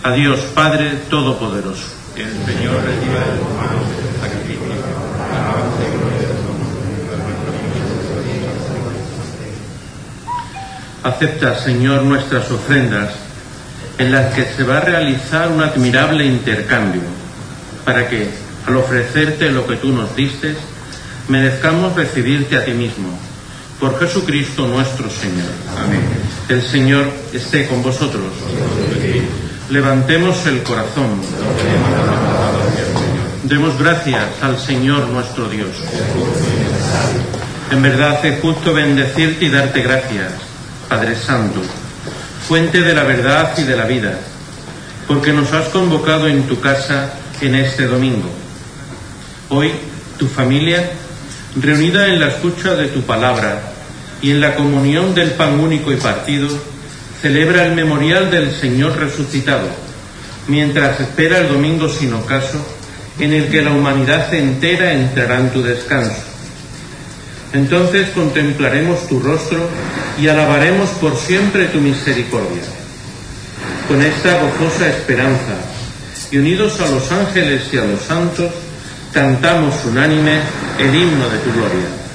a Dios Padre Todopoderoso. Que el Señor reciba de tus manos el sacrificio, Acepta, Señor, nuestras ofrendas en las que se va a realizar un admirable intercambio, para que, al ofrecerte lo que tú nos diste, merezcamos recibirte a ti mismo. Por Jesucristo nuestro Señor. Amén. El Señor esté con vosotros. Levantemos el corazón. Demos gracias al Señor nuestro Dios. En verdad es justo bendecirte y darte gracias, Padre Santo, fuente de la verdad y de la vida, porque nos has convocado en tu casa en este domingo. Hoy, tu familia, reunida en la escucha de tu palabra y en la comunión del pan único y partido, celebra el memorial del Señor resucitado, mientras espera el domingo sin ocaso en el que la humanidad entera entrará en tu descanso. Entonces contemplaremos tu rostro y alabaremos por siempre tu misericordia. Con esta gozosa esperanza y unidos a los ángeles y a los santos, cantamos unánime el himno de tu gloria.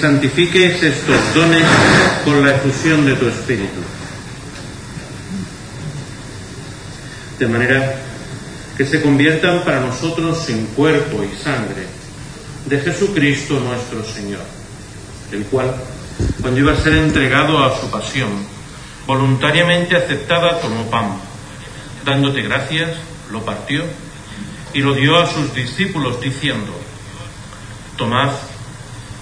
Santifiques estos dones con la efusión de tu Espíritu. De manera que se conviertan para nosotros en cuerpo y sangre de Jesucristo nuestro Señor, el cual, cuando iba a ser entregado a su pasión, voluntariamente aceptada tomó pan, dándote gracias, lo partió y lo dio a sus discípulos diciendo, tomad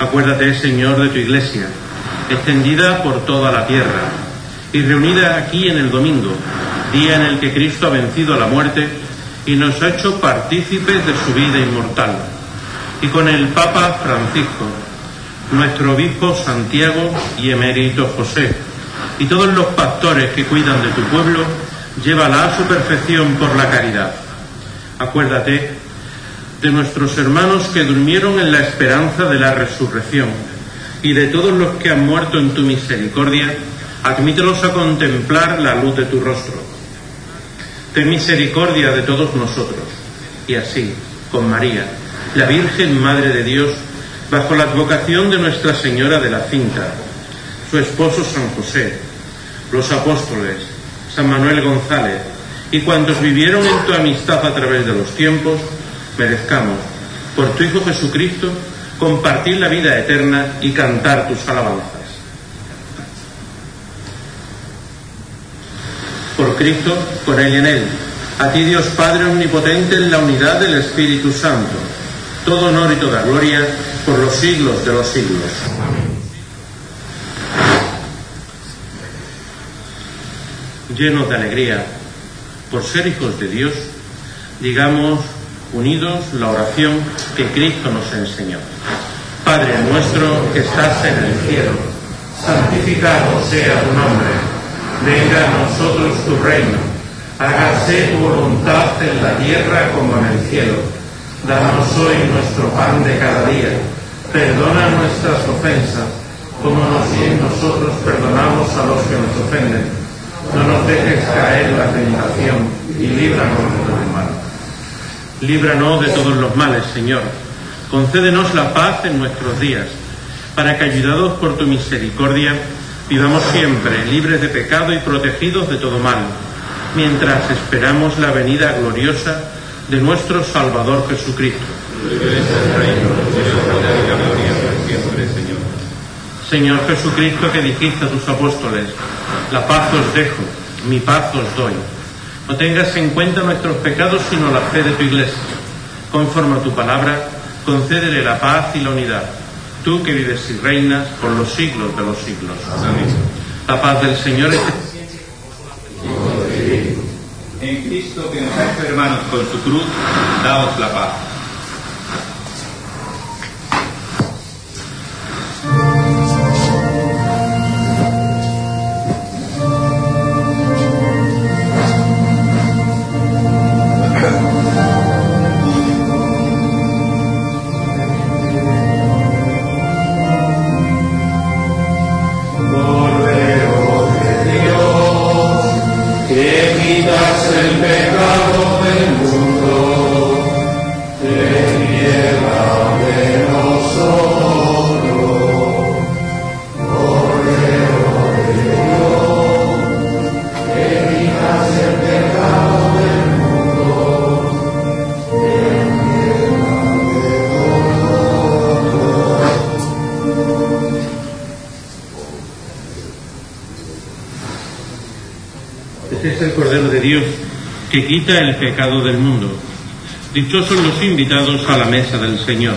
Acuérdate, Señor, de tu iglesia, extendida por toda la tierra y reunida aquí en el domingo, día en el que Cristo ha vencido la muerte y nos ha hecho partícipes de su vida inmortal. Y con el Papa Francisco, nuestro obispo Santiago y emérito José, y todos los pastores que cuidan de tu pueblo, llévala a su perfección por la caridad. Acuérdate de nuestros hermanos que durmieron en la esperanza de la resurrección y de todos los que han muerto en tu misericordia, admítelos a contemplar la luz de tu rostro. Ten misericordia de todos nosotros y así, con María, la Virgen Madre de Dios, bajo la advocación de Nuestra Señora de la Cinta, su esposo San José, los apóstoles, San Manuel González y cuantos vivieron en tu amistad a través de los tiempos, merezcamos, por tu Hijo Jesucristo, compartir la vida eterna y cantar tus alabanzas. Por Cristo, con Él y en Él. A ti Dios Padre Omnipotente en la unidad del Espíritu Santo. Todo honor y toda gloria por los siglos de los siglos. Llenos de alegría por ser hijos de Dios, digamos unidos la oración que Cristo nos enseñó. Padre nuestro que estás en el cielo, santificado sea tu nombre, venga a nosotros tu reino, hágase tu voluntad en la tierra como en el cielo. Danos hoy nuestro pan de cada día, perdona nuestras ofensas, como nosotros perdonamos a los que nos ofenden. No nos dejes caer la tentación y líbranos del mal. Líbranos de todos los males, Señor Concédenos la paz en nuestros días, para que, ayudados por tu misericordia, vivamos siempre libres de pecado y protegidos de todo mal, mientras esperamos la venida gloriosa de nuestro Salvador Jesucristo. Señor Jesucristo, que dijiste a tus apóstoles, la paz os dejo, mi paz os doy. No tengas en cuenta nuestros pecados, sino la fe de tu Iglesia. Conforme a tu palabra, concédele la paz y la unidad, tú que vives y reinas por los siglos de los siglos. La paz del Señor es... En Cristo que nos ha hecho hermanos con su cruz, daos la paz. Que quita el pecado del mundo. Dichosos los invitados a la mesa del Señor.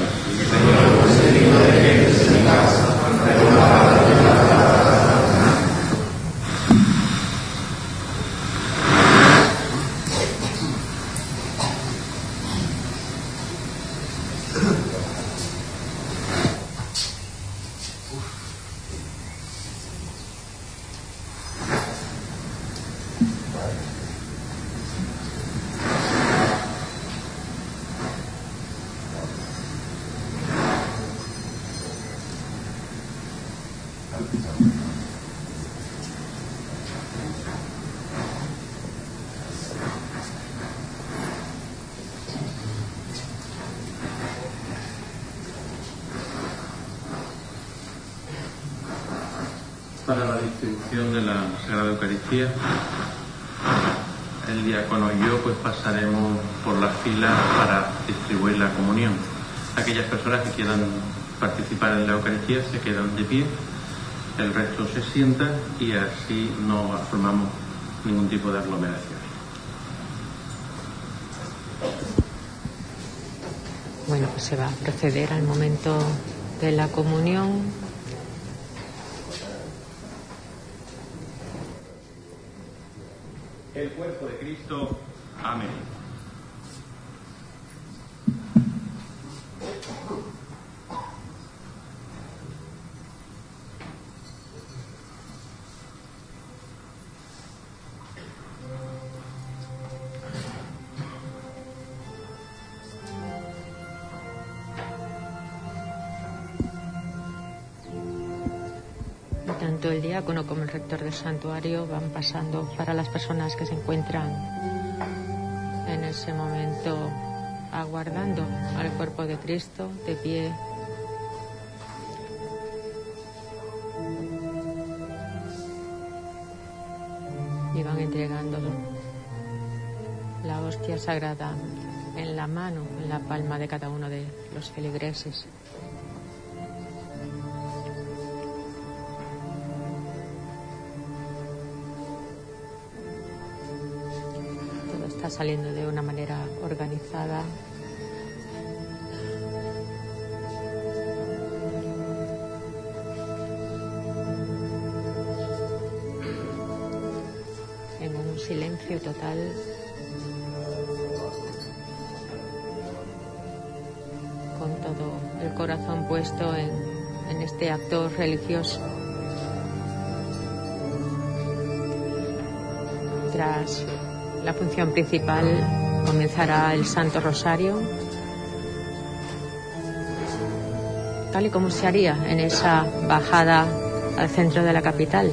para la distribución de la Sagrada Eucaristía. El diácono y yo pues pasaremos por las filas para distribuir la comunión. Aquellas personas que quieran participar en la Eucaristía se quedan de pie, el resto se sienta y así no formamos ningún tipo de aglomeración. Bueno, pues se va a proceder al momento de la comunión el cuerpo de Cristo. Amén. Santuario van pasando para las personas que se encuentran en ese momento aguardando al cuerpo de Cristo de pie. Y van entregando la hostia sagrada en la mano, en la palma de cada uno de los feligreses. Saliendo de una manera organizada. En un silencio total. Con todo el corazón puesto en, este acto religioso. Tras la función principal comenzará el Santo Rosario, tal y como se haría en esa bajada al centro de la capital.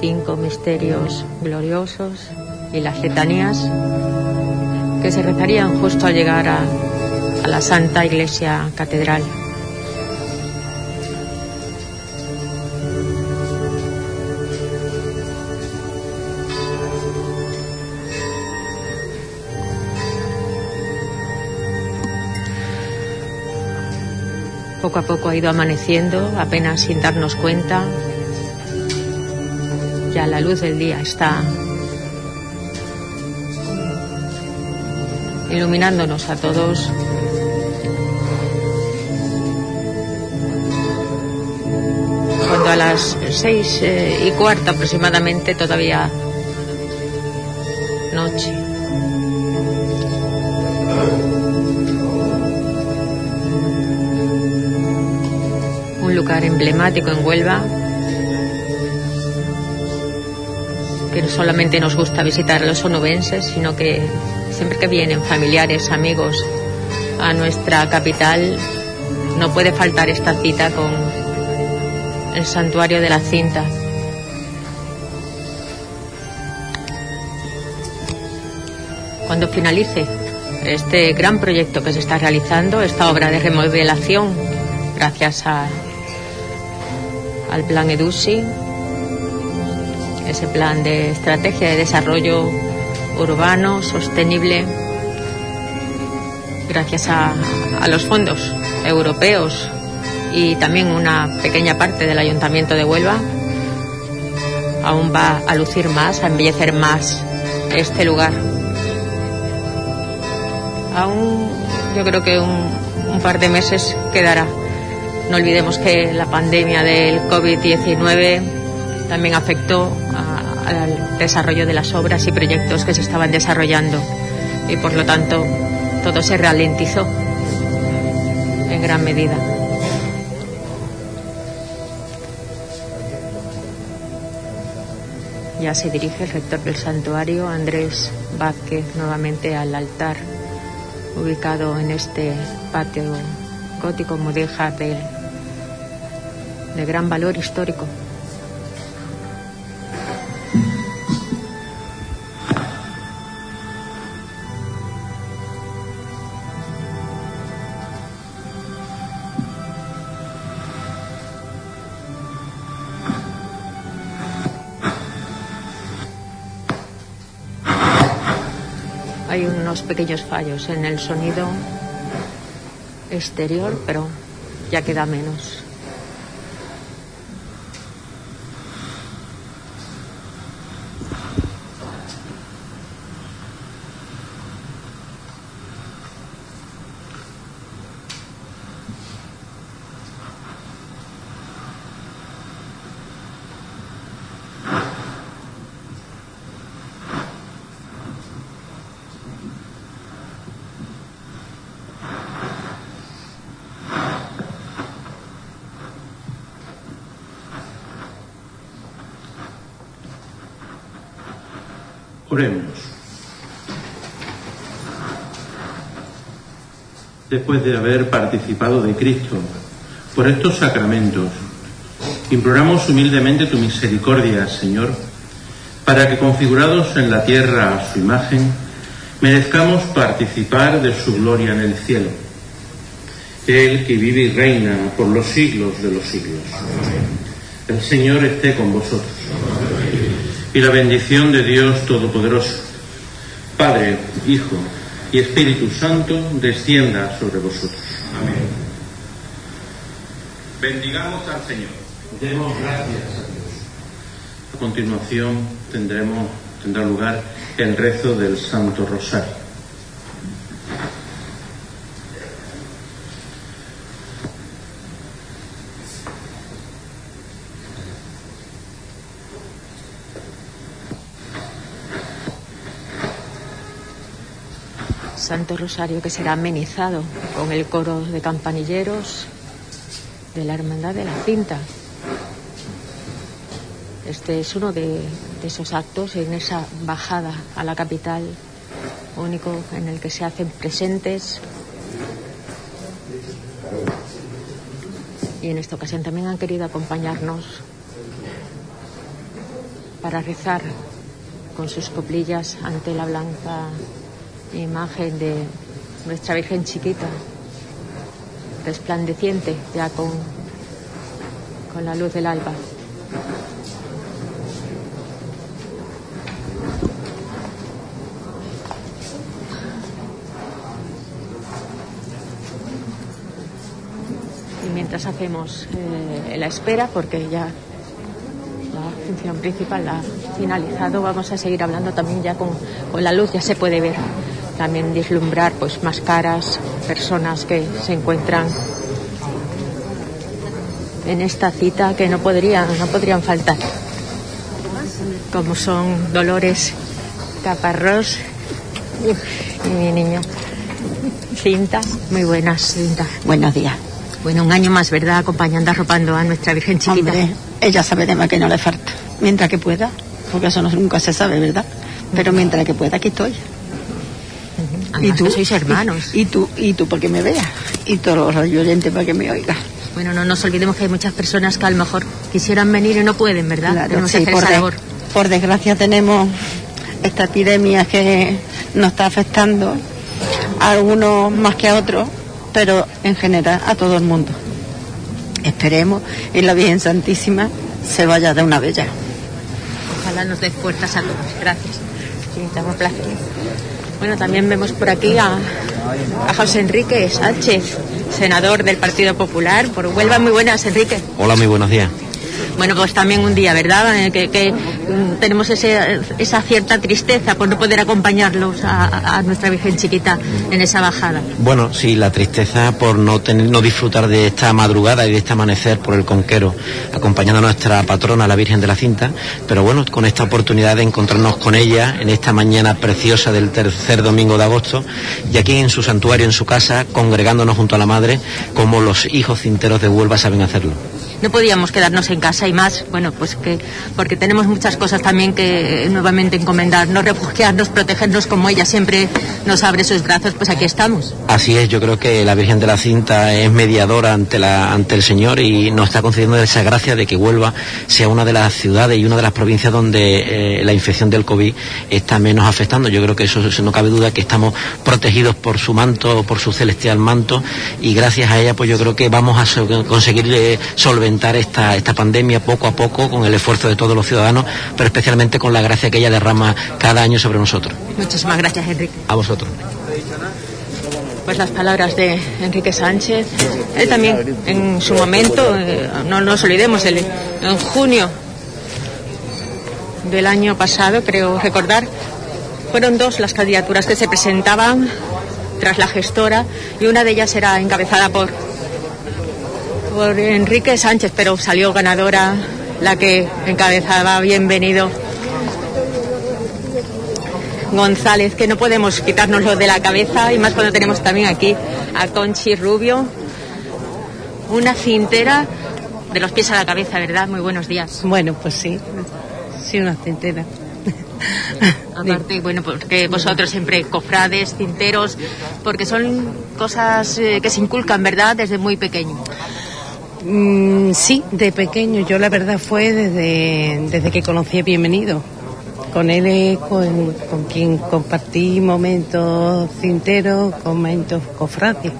Cinco misterios gloriosos y las letanías que se rezarían justo al llegar a, a la Santa Iglesia Catedral. Poco a poco ha ido amaneciendo, apenas sin darnos cuenta. Ya la luz del día está iluminándonos a todos. Cuando a las seis eh, y cuarta aproximadamente todavía emblemático en Huelva que no solamente nos gusta visitar a los onubenses, sino que siempre que vienen familiares, amigos a nuestra capital, no puede faltar esta cita con el santuario de la cinta. Cuando finalice este gran proyecto que se está realizando, esta obra de remodelación, gracias a al plan EDUSI, ese plan de estrategia de desarrollo urbano sostenible, gracias a, a, los fondos europeos y también una pequeña parte del Ayuntamiento de Huelva, aún va a lucir más, a embellecer más este lugar. Aún yo creo que un, un par de meses quedará. No olvidemos que la pandemia del COVID-19 también afectó al desarrollo de las obras y proyectos que se estaban desarrollando y por lo tanto todo se ralentizó en gran medida. Ya se dirige el rector del santuario, Andrés Vázquez, nuevamente al altar ubicado en este patio gótico mudéjar de, de gran valor histórico. Hay unos pequeños fallos en el sonido exterior, pero ya queda menos. Después de haber participado de Cristo por estos sacramentos, imploramos humildemente tu misericordia, Señor, para que configurados en la tierra a su imagen, merezcamos participar de su gloria en el cielo. Él que vive y reina por los siglos de los siglos. El Señor esté con vosotros y la bendición de Dios Todopoderoso, Padre, Hijo y Espíritu Santo, descienda sobre vosotros. Amén. Bendigamos al Señor. Demos gracias a Dios. A continuación tendremos tendrá lugar el rezo del Santo Rosario. Santo Rosario que será amenizado con el coro de campanilleros de la Hermandad de la Cinta. Este es uno de, esos actos en esa bajada a la capital, único en el que se hacen presentes. Y en esta ocasión también han querido acompañarnos para rezar con sus coplillas ante la blanca imagen de nuestra Virgen chiquita, resplandeciente ya con, con la luz del alba. Y mientras hacemos eh, la espera, porque ya la función principal la ha finalizado, vamos a seguir hablando también ya con, con la luz, ya se puede ver también vislumbrar pues más caras, personas que se encuentran en esta cita que no podrían, no podrían faltar. Como son Dolores Caparrós y mi niño. Cinta, muy buenas, Cinta. Buenos días. Bueno, un año más, ¿verdad? Acompañando, arropando a nuestra Virgen Chiquita. Hombre, ella sabe de más que no le falta. Mientras que pueda, porque eso no, nunca se sabe, ¿verdad? Pero mientras que pueda, aquí estoy. Y tú sois hermanos. Y, y, tú, y tú para que me veas. Y todos los oyentes para que me oigan. Bueno, no nos olvidemos que hay muchas personas que a lo mejor quisieran venir y no pueden, ¿verdad? Claro, Tenemos sí, que hacer por, esa de- labor. por desgracia tenemos esta epidemia que nos está afectando a algunos más que a otros, pero en general a todo el mundo. Esperemos y la Virgen Santísima se vaya de una ya. Ojalá nos dé fuerzas a todos. Gracias. Sí, estamos placer. Bueno, también vemos por aquí a, a José Enrique Sánchez, senador del Partido Popular por Huelva. Muy buenas, Enrique. Hola, muy buenos días. Bueno, pues también un día, ¿verdad? Que, que, mm, tenemos ese, esa cierta tristeza por no poder acompañarlos a, a nuestra Virgen Chiquita en esa bajada. Bueno, sí, la tristeza por no tener, no disfrutar de esta madrugada y de este amanecer por el conquero, acompañando a nuestra patrona, la Virgen de la Cinta, pero bueno, con esta oportunidad de encontrarnos con ella en esta mañana preciosa del tercer domingo de agosto y aquí en su santuario, en su casa, congregándonos junto a la Madre, como los hijos cinteros de Huelva saben hacerlo. No podíamos quedarnos en casa y más, bueno, pues que porque tenemos muchas cosas también que eh, nuevamente encomendarnos, refugiarnos, protegernos como ella siempre nos abre sus brazos, pues aquí estamos. Así es, yo creo que la Virgen de la Cinta es mediadora ante, la, ante el Señor y nos está concediendo esa gracia de que Huelva sea una de las ciudades y una de las provincias donde eh, la infección del COVID está menos afectando. Yo creo que eso, no cabe duda que estamos protegidos por su manto, por su celestial manto y gracias a ella pues yo creo que vamos a conseguir eh, solventar esta, esta pandemia poco a poco con el esfuerzo de todos los ciudadanos, pero especialmente con la gracia que ella derrama cada año sobre nosotros. Muchísimas gracias, Enrique. A vosotros. Pues las palabras de Enrique Sánchez. Él también, en su momento, eh, no nos olvidemos, el- en junio del año pasado, creo recordar, fueron dos las candidaturas que se presentaban tras la gestora y una de ellas era encabezada por, por Enrique Sánchez, pero salió ganadora la que encabezaba Bienvenido González, que no podemos quitárnoslo de la cabeza, y más cuando tenemos también aquí a Conchi Rubio, una cintera de los pies a la cabeza, ¿verdad? Muy buenos días. Bueno, pues sí, sí, una centena. (laughs) Aparte, bueno, porque vosotros siempre cofrades, cinteros, porque son cosas eh, que se inculcan, ¿verdad? Desde muy pequeño. Mm, sí, de pequeño. Yo la verdad fue desde, desde que conocí a Bienvenido. Con él es con, con quien compartí momentos cinteros, momentos cofrades.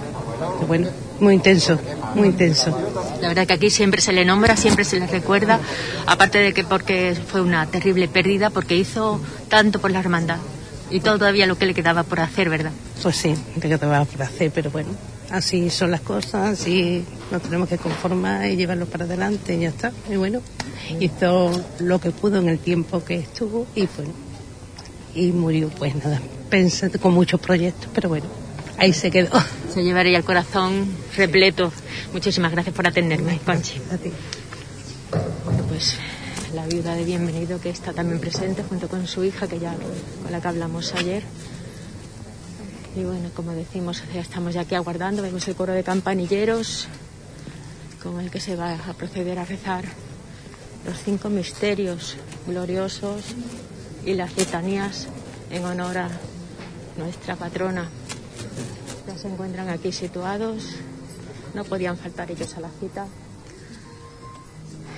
Bueno, muy intenso, muy intenso. La verdad que aquí siempre se le nombra, siempre se le recuerda, aparte de que porque fue una terrible pérdida, porque hizo tanto por la hermandad y todavía lo que le quedaba por hacer, ¿verdad? Pues sí, te quedaba por hacer, pero bueno, así son las cosas, así nos tenemos que conformar y llevarlo para adelante y ya está. Y bueno, hizo lo que pudo en el tiempo que estuvo y bueno, y murió, pues nada, pensé con muchos proyectos, pero bueno, ahí se quedó. Se llevaría el corazón repleto. Muchísimas gracias por atenderme, Conchi. A ti. Bueno, pues la viuda de Bienvenido que está también presente junto con su hija que ya con la que hablamos ayer. Y bueno, como decimos, ya estamos ya aquí aguardando, vemos el coro de campanilleros con el que se va a proceder a rezar los cinco misterios gloriosos y las letanías en honor a nuestra patrona. Ya se encuentran aquí situados, no podían faltar ellos a la cita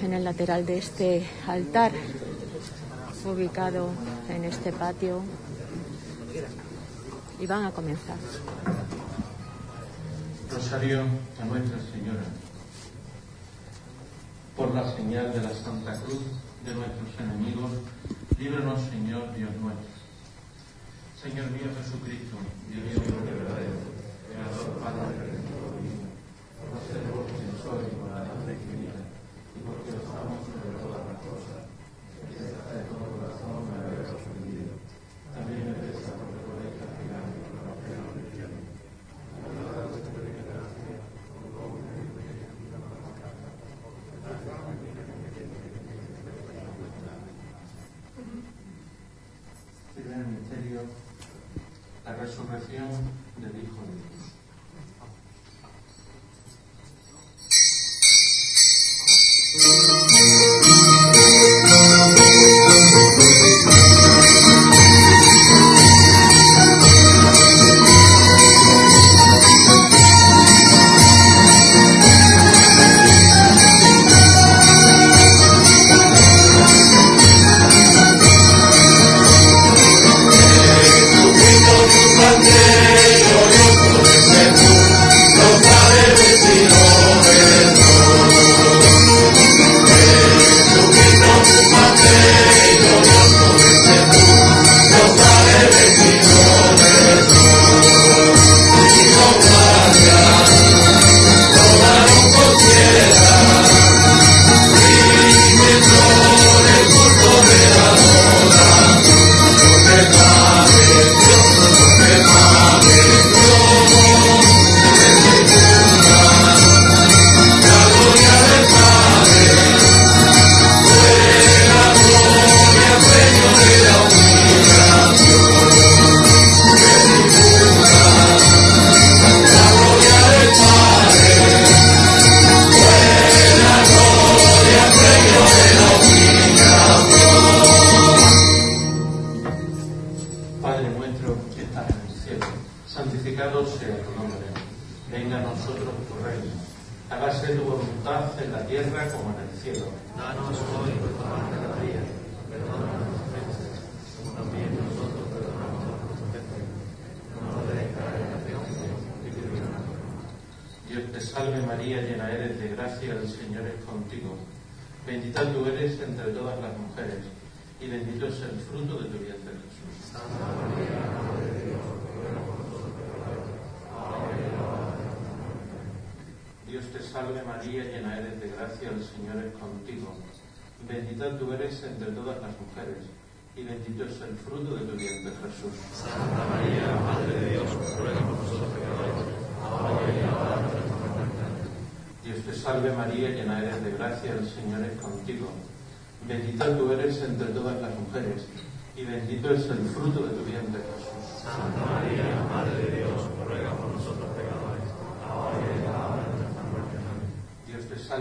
en el lateral de este altar, ubicado en este patio, y van a comenzar. Rosario a Nuestra Señora. Por la señal de la Santa Cruz de nuestros enemigos, líbranos, Señor Dios nuestro. Señor mío Jesucristo, Dios mío verdadero, Padre,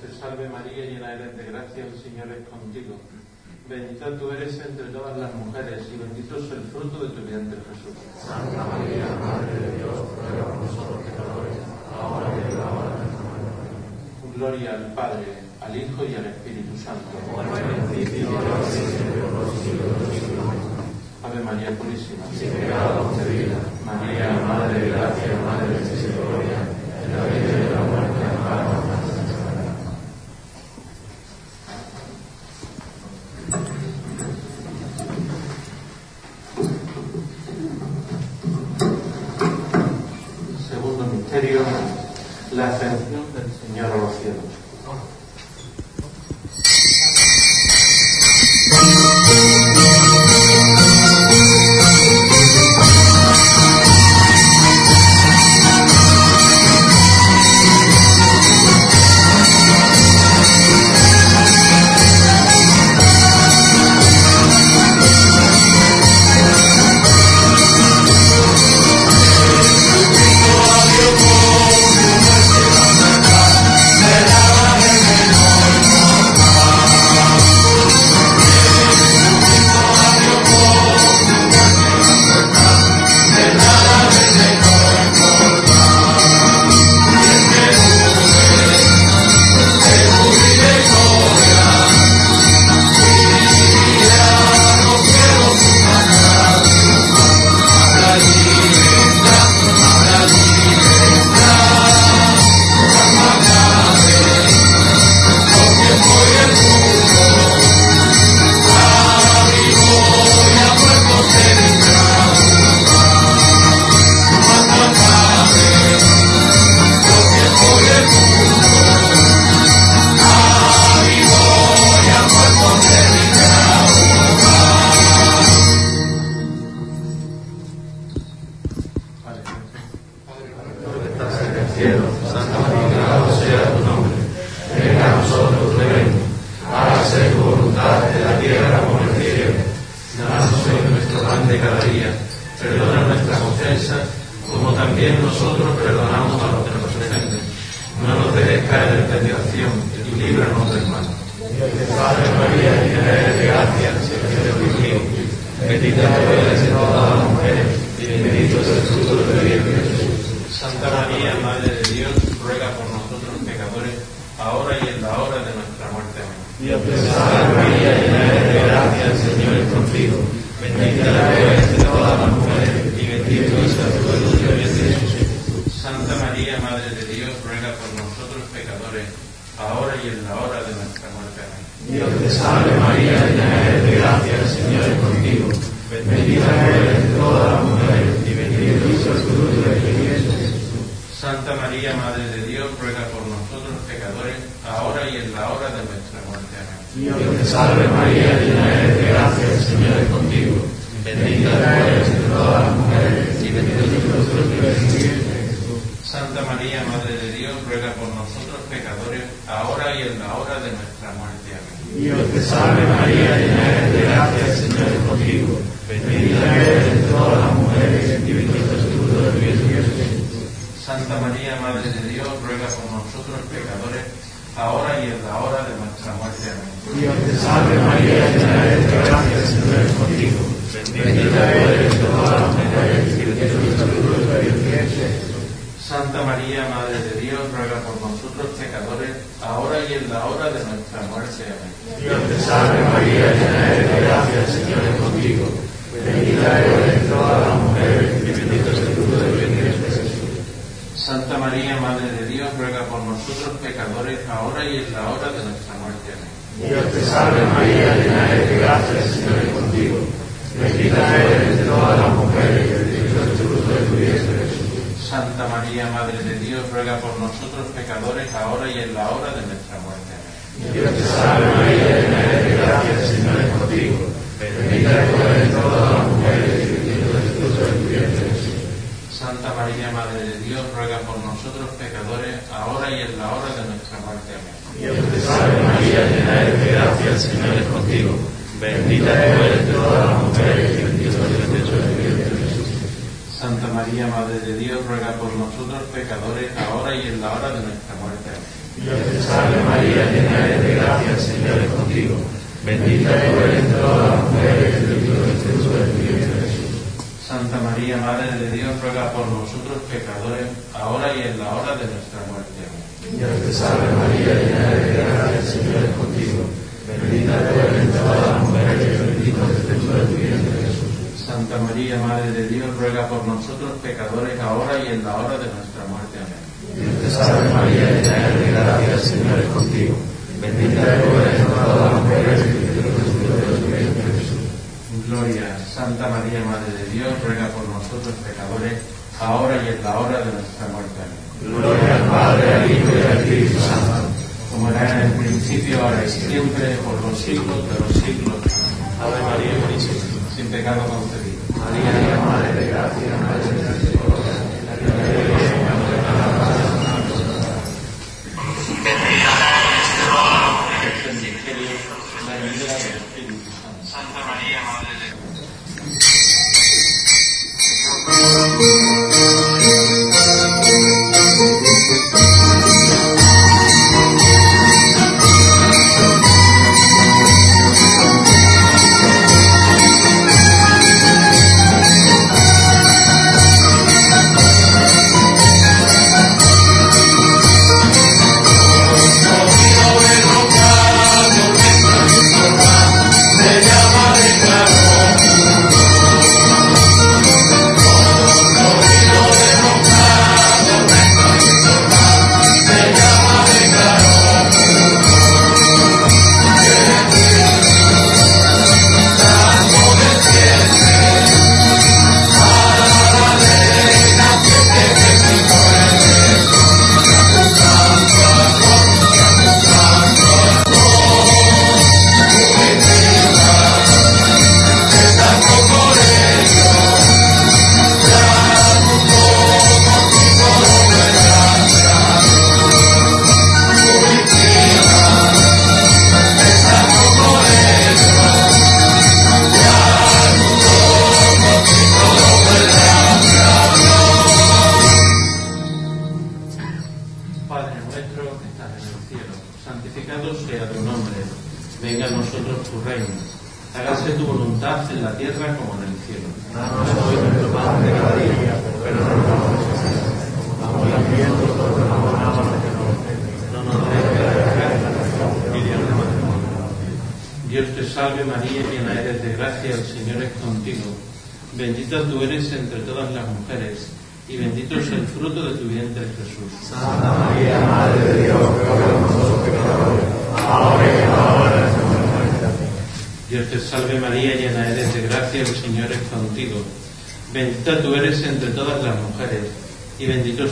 Te salve María, llena eres de gracia, el Señor es contigo. Bendita tú eres entre todas las mujeres y bendito es el fruto de tu vientre Jesús. Santa María, Madre de Dios, ruega por nosotros pecadores, ahora y en la hora de nuestra muerte. Gloria al Padre, al Hijo y al Espíritu Santo. Ave María Purísima. Sin pecado concebida. María, Madre de Gracia, Madre de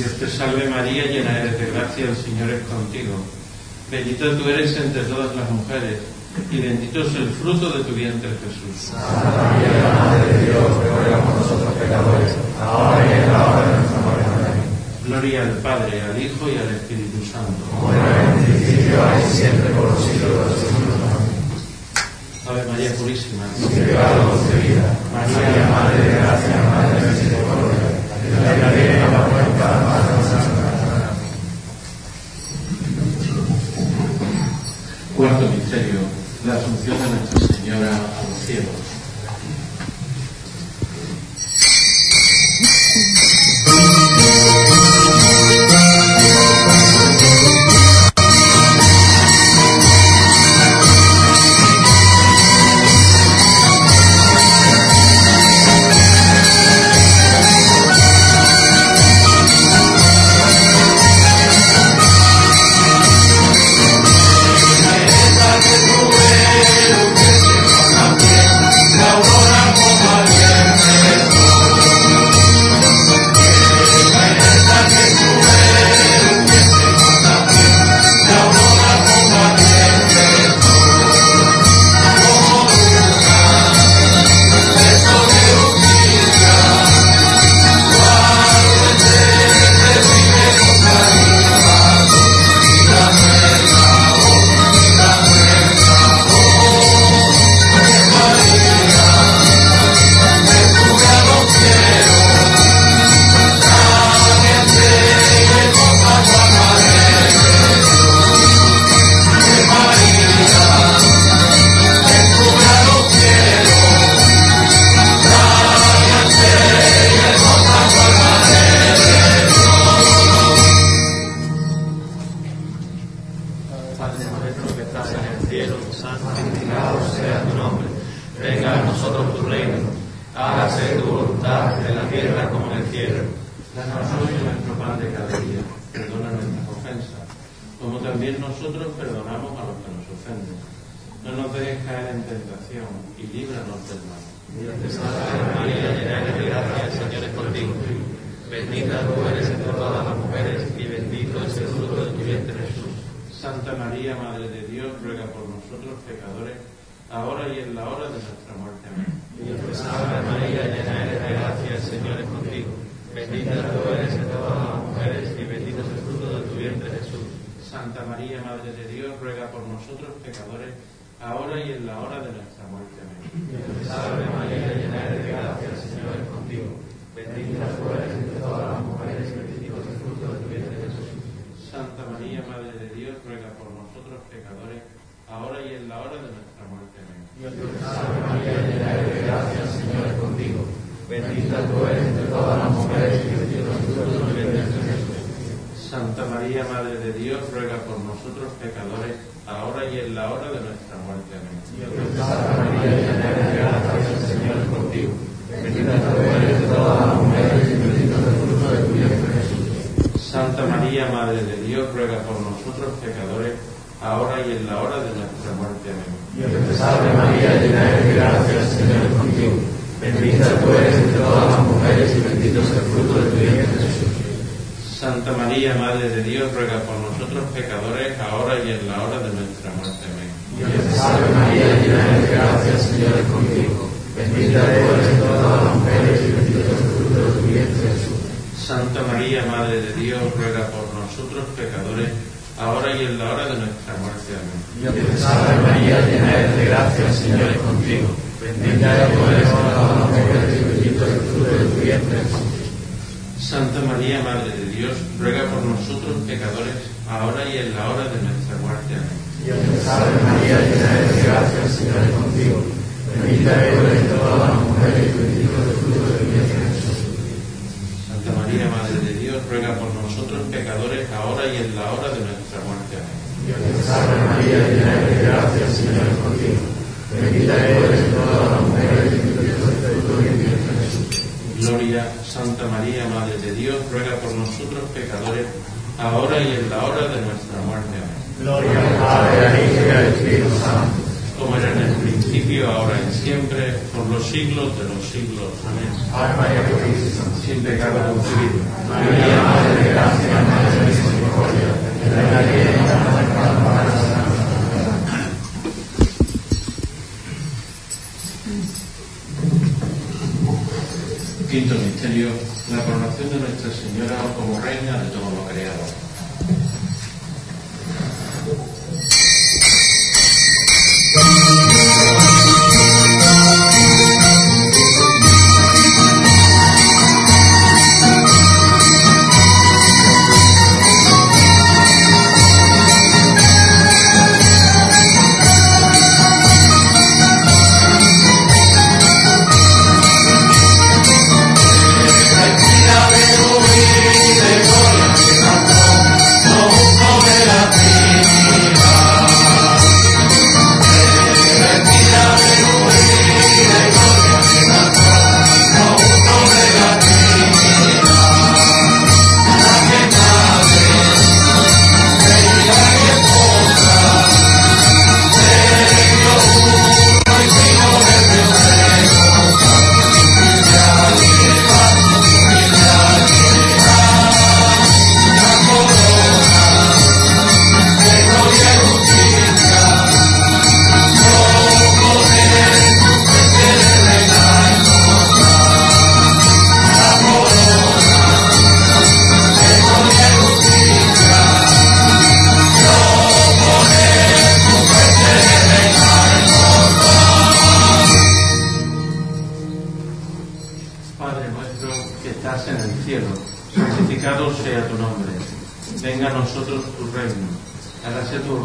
Dios te salve María, llena eres de gracia, el Señor es contigo. Bendita tú eres entre todas las mujeres, y bendito es el fruto de tu vientre Jesús. Santa María, Madre de Dios, ruega nosotros pecadores, ahora y en la hora de nuestra muerte. Amén. Gloria al Padre, al Hijo y al Espíritu Santo. Como era en principio, ahora y siempre, por los siglos de los siglos. Amén. Ave María Purísima. Sin pecado concebida, María, Madre de gracia, Madre de misericordia, contigo. Bendita tú eres entre todas las mujeres y bendito es el fruto de tu vientre Jesús. Santa María, Madre de Dios, ruega por nosotros pecadores, ahora y en la hora de nuestra muerte. Amén. Dios te salve María, llena eres de gracia, el Señor es contigo. Bendita tú eres entre todas las mujeres y bendito es el fruto de tu vientre Jesús. Santa María, Madre de Dios, ruega por nosotros pecadores, ahora y en la hora de nuestra muerte. Amén. Dios te salve María, llena eres de gracia, el Señor es contigo. Bendita tú eres entre todas las mujeres y bendito es el fruto de tu vientre Jesús. Santa María, Madre de Dios, ruega por nosotros pecadores, ahora y en la hora de nuestra muerte. Amén. Dios te salve María, llena eres de gracia, el Señor es contigo. Bendita tú eres entre todas las mujeres y bendito es el fruto de tu vientre Jesús. Santa María, Madre de Dios, ruega por nosotros pecadores, ahora y en la hora de nuestra muerte. Amén. Salve María, llena de gracia, Señor es contigo. Bendita tú eres todas las mujeres y bendito es el fruto de tu vientre Jesús. Santa María, Madre de Dios, ruega por nosotros pecadores, ahora y en la hora de nuestra muerte. Amén. Dios salve María, llena eres de gracia, Señor es contigo. Bendita tú eres todas las mujeres y bendito es el fruto de tu vientre Jesús. Santa María, Madre de Dios, ruega por nosotros pecadores, ahora y en la hora de nuestra muerte. Amén. Dios salve María, llena de gracia, el Señor es contigo. Bendita eres entre todas las mujeres y bendito el fruto de vientre Jesús. Santa María, Madre de Dios, ruega por nosotros pecadores, ahora y en la hora de nuestra muerte. Amén. Dios salve María, llena de gracia, el Señor es contigo. Bendita eres entre todas las mujeres y bendito el fruto de vientre Jesús. Gloria, Santa María, Madre de Dios, ruega por nosotros pecadores, ahora y en la hora de nuestra muerte. Amén. Gloria al Padre, al Hijo y al Espíritu Santo. Como era en el principio, ahora y siempre, por los siglos de los siglos. Amén. Sin pecado concebido. María, Madre de Gracia, Madre de Misericordia, Reina de Dios, Quinto misterio, la coronación de Nuestra Señora como Reina de todo lo creado.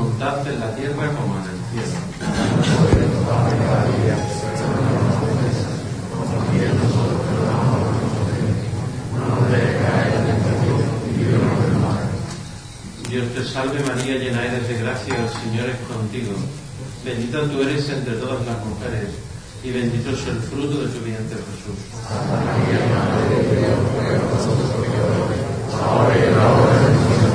Voluntad en la tierra como en el cielo. Dios te salve María, llena eres de gracia, el Señor es contigo. Bendita tú eres entre todas las mujeres, y bendito es el fruto de tu vientre Jesús. Dios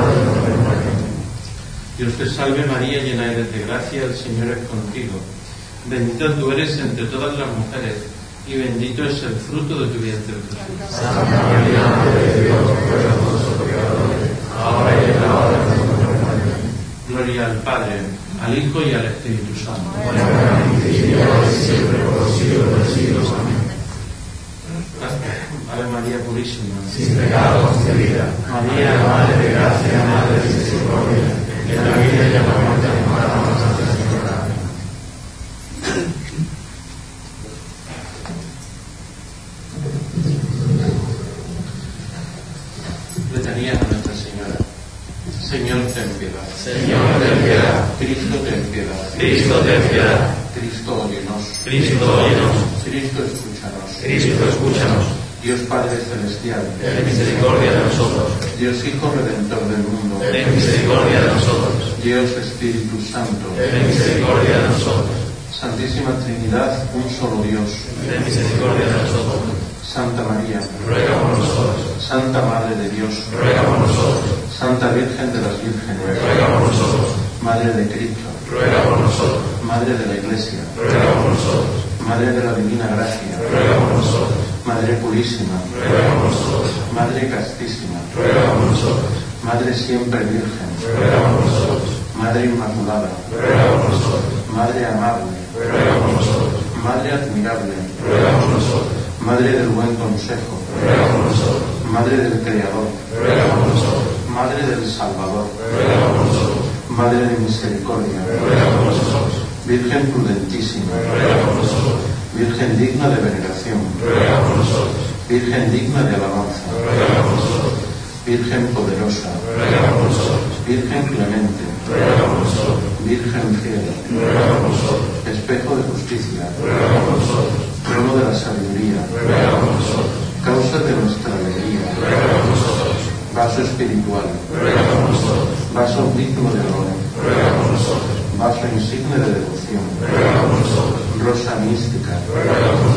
Dios te salve María, llena eres de gracia, el Señor es contigo. Bendita tú eres entre todas las mujeres, y bendito es el fruto de tu vientre, Jesús. Santa María, Madre de Dios, ruega por nosotros pecadores, ahora y en la hora de nuestra muerte. Gloria al Padre, al Hijo y al Espíritu Santo. Y ahora y siempre por los siglos de los siglos. Amén. Ave María Purísima. Sin pecado concebida. María, Madre de gracia, Madre de misericordia, en la vida y en la muerte. Letanías a Nuestra Señora. Señor, ten piedad. Señor, ten piedad. Cristo, ten piedad. Cristo, ten piedad. Cristo, óyenos. Cristo, óyenos. Cristo, escúchanos. Cristo, escúchanos. Dios Padre Celestial. Ten misericordia de nosotros. Dios Hijo Redentor del mundo. Ten misericordia de nosotros. Dios Espíritu Santo. Ten misericordia de nosotros. Santísima Trinidad, un solo Dios. Ten misericordia de nosotros. Santa María. Ruega por nosotros. Santa Madre de Dios. Ruega por nosotros. Santa Virgen de las Vírgenes. Ruega por nosotros. Madre de Cristo. Ruega por nosotros. Madre de la Iglesia. Ruega por nosotros. Madre de la Divina Gracia. Ruega por nosotros. Madre Purísima. Ruega por nosotros. Madre Castísima. Ruega por nosotros. Madre Siempre Virgen. Ruega por nosotros. Madre Inmaculada. Ruega por nosotros. Madre Amable. Ruega por nosotros. Madre Admirable. Ruega por nosotros. Madre del Buen Consejo. Ruega por nosotros. Madre del Creador. Ruega por nosotros. Madre del Salvador. Ruega por nosotros. Madre de Misericordia. Ruega por nosotros. Virgen prudentísima. Ruega por nosotros. Virgen digna de veneración. Ruega por nosotros. Virgen digna de alabanza. Ruega por nosotros. Virgen poderosa. Ruega por nosotros. Virgen clemente. Ruega por nosotros. Virgen fiel. Ruega por nosotros. Espejo de justicia. Ruega por nosotros. Trono de la sabiduría. Ruega por nosotros. Causa de nuestra alegría. Ruega por nosotros. Vaso espiritual. Ruega por nosotros. Vaso digno de honor. Ruega por nosotros. Vaso insigne de devoción. Ruega por nosotros. Rosa mística. Ruega por nosotros.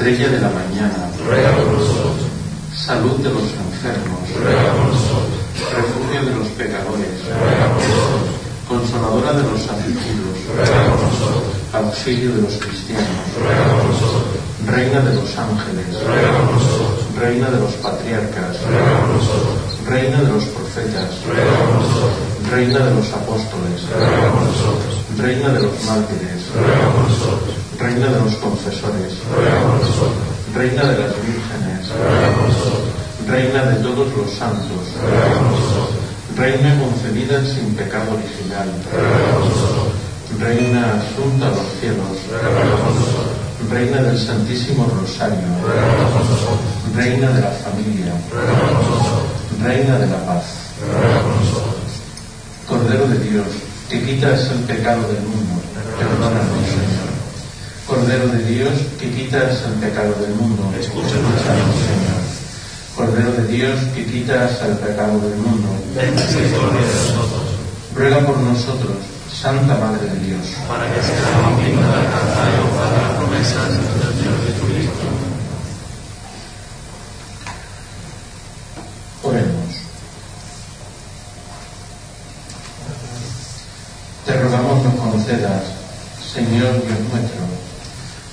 Estrella de la mañana. Ruega por nosotros. Salud de los enfermos. Ruega por nosotros. Refugio de los pecadores. Ruega por nosotros. Consoladora de los afligidos. Ruega por nosotros. Auxilio de los cristianos. Ruega por nosotros. Reina de los ángeles. Ruega por nosotros. Reina de los patriarcas. Ruega por nosotros. Reina de los profetas. Ruega por nosotros. Reina de los apóstoles. Ruega por nosotros. Reina de los mártires. Ruega por nosotros. Reina de los Reina de las vírgenes. Reina de todos los santos. Reina concebida sin pecado original. Reina asunta a los cielos. Reina del Santísimo Rosario. Reina de la familia. Reina de la paz. Cordero de Dios, que quitas el pecado del mundo, perdónanos. Cordero de Dios, que quitas el pecado del mundo, escúchanos, Señor. Cordero de Dios, que quitas el pecado del mundo, misericordia de nosotros. ruega por nosotros, Santa Madre de Dios. Para que seamos dignos de alcanzar y las promesas del Señor Jesucristo. Oremos. Te rogamos nos concedas, Señor Dios nuestro,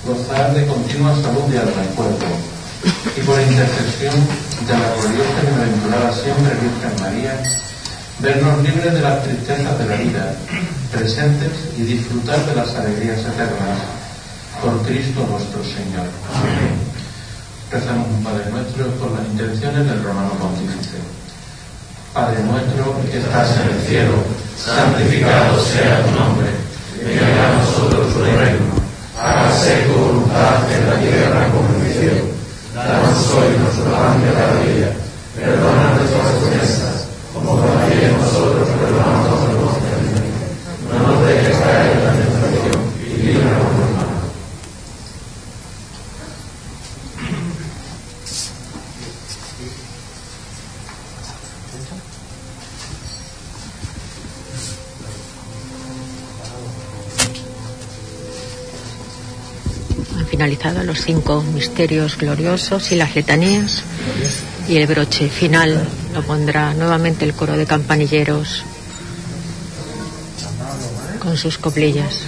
gozar de continua salud de alma y cuerpo, y por intercesión de la gloriosa y bienaventurada siempre Virgen María, libres de las tristezas de la vida, presentes y disfrutar de las alegrías eternas, por Cristo nuestro Señor. Rezamos un Padre nuestro por las intenciones del romano pontífice. Padre nuestro que estás en el cielo, santificado sea tu nombre. Venga a nosotros tu reino. Hágase tu voluntad en la tierra como en el cielo. Danos hoy nuestro pan de cada día. Misterios gloriosos y las letanías y el broche final lo pondrá nuevamente el coro de campanilleros con sus coplillas.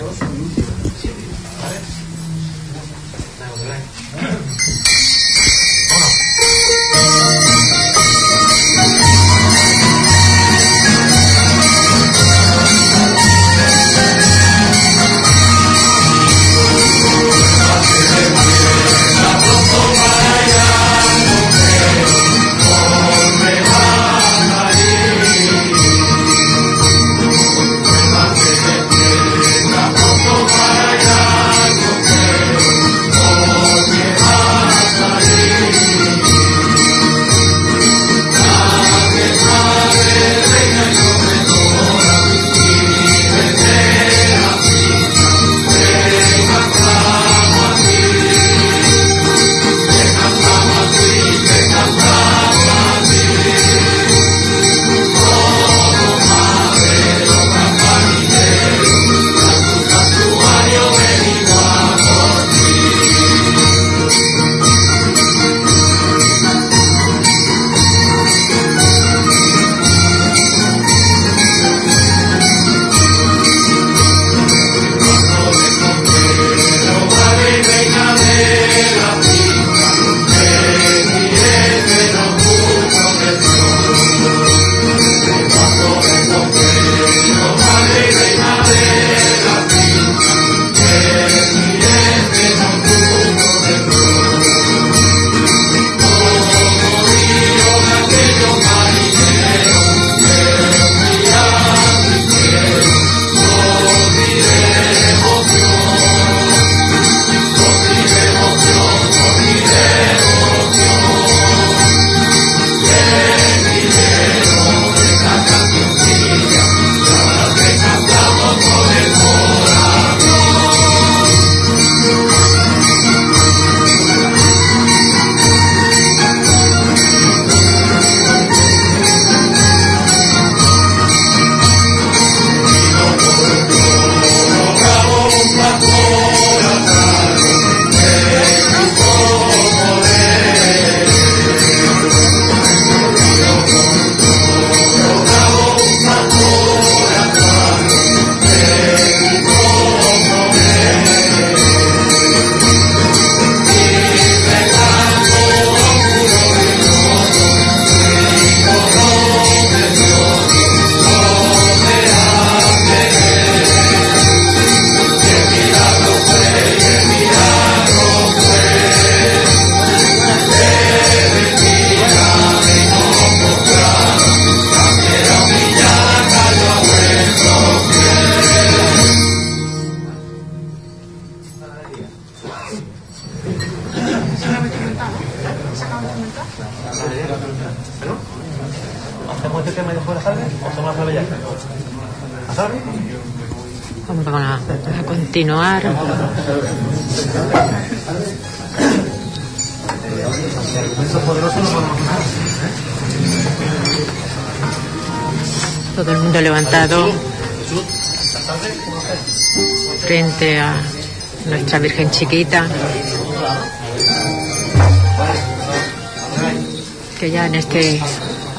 Que ya en este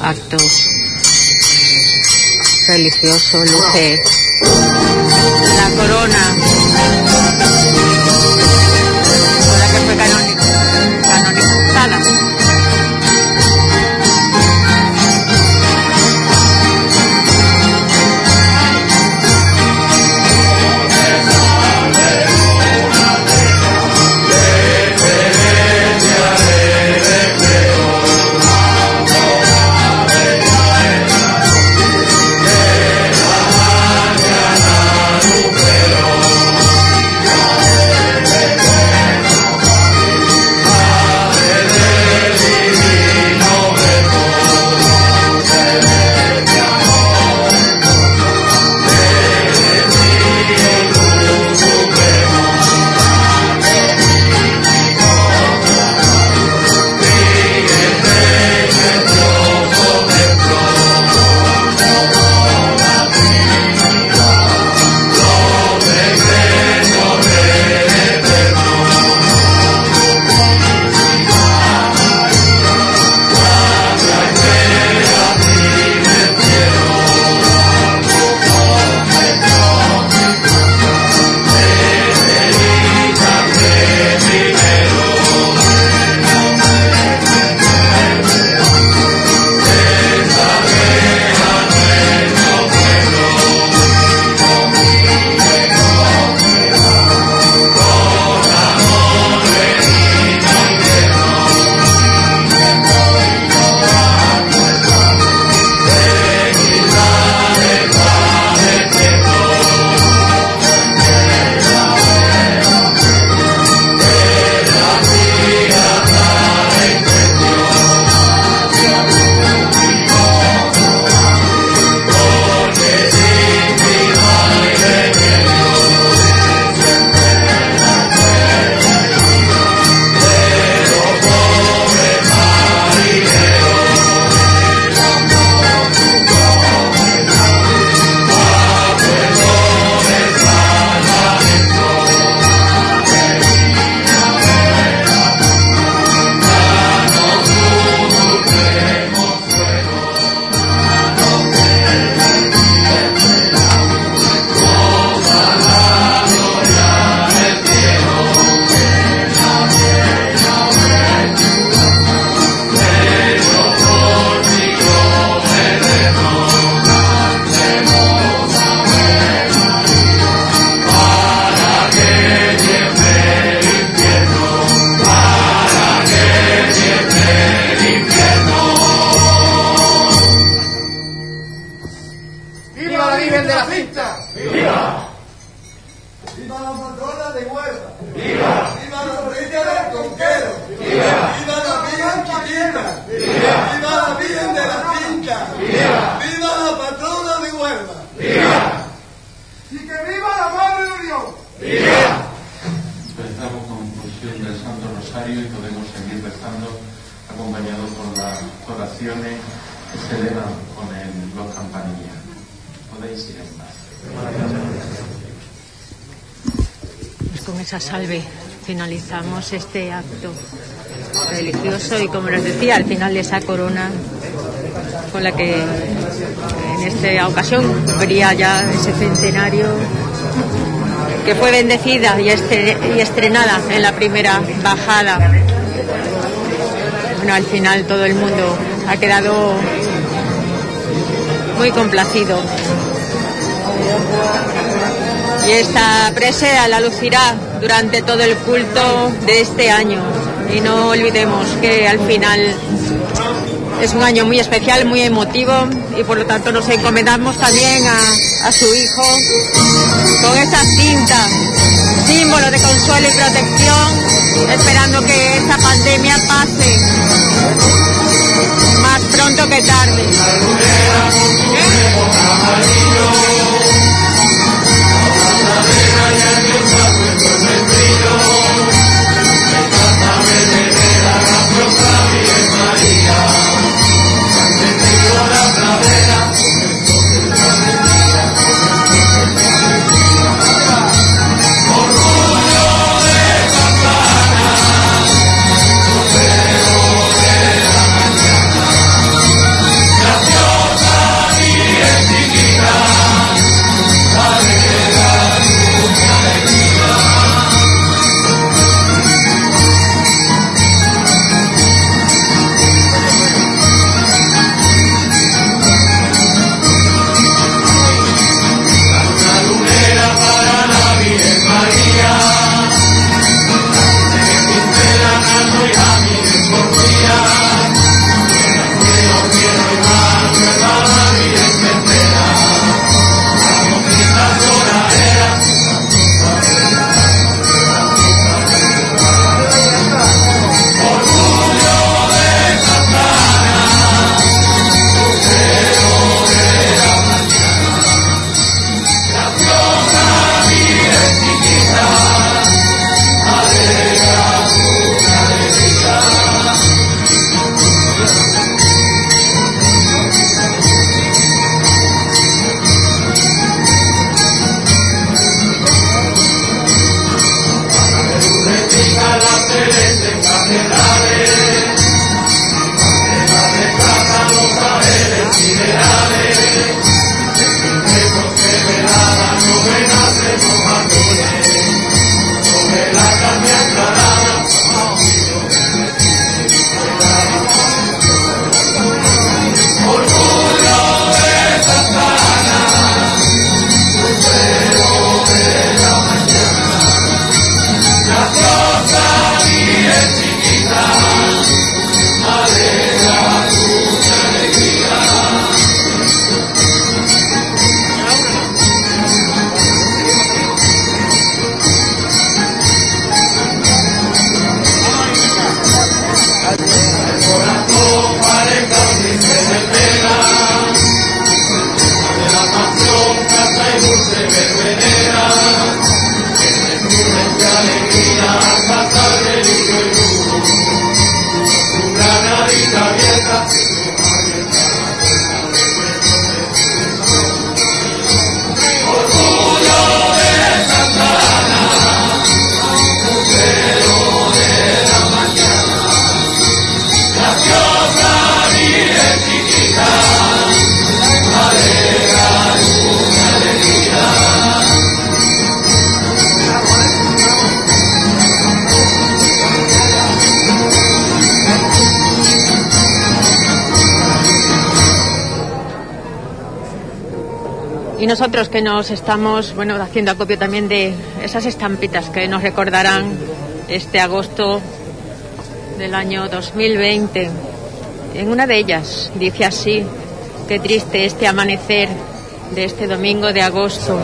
acto religioso luce la corona este acto religioso y como les decía, al final de esa corona con la que en esta ocasión vería ya ese centenario que fue bendecida y, estre- y estrenada en la primera bajada. Bueno, al final todo el mundo ha quedado muy complacido. Y esta presea la lucirá durante todo el culto de este año. Y no olvidemos que al final es un año muy especial, muy emotivo y por lo tanto nos encomendamos también a, su hijo con esa cinta, símbolo de consuelo y protección, esperando que esta pandemia pase más pronto que tarde. Y estamos, bueno, haciendo acopio también de esas estampitas que nos recordarán este agosto del año 2020. En una de ellas dice así, qué triste este amanecer de este domingo de agosto.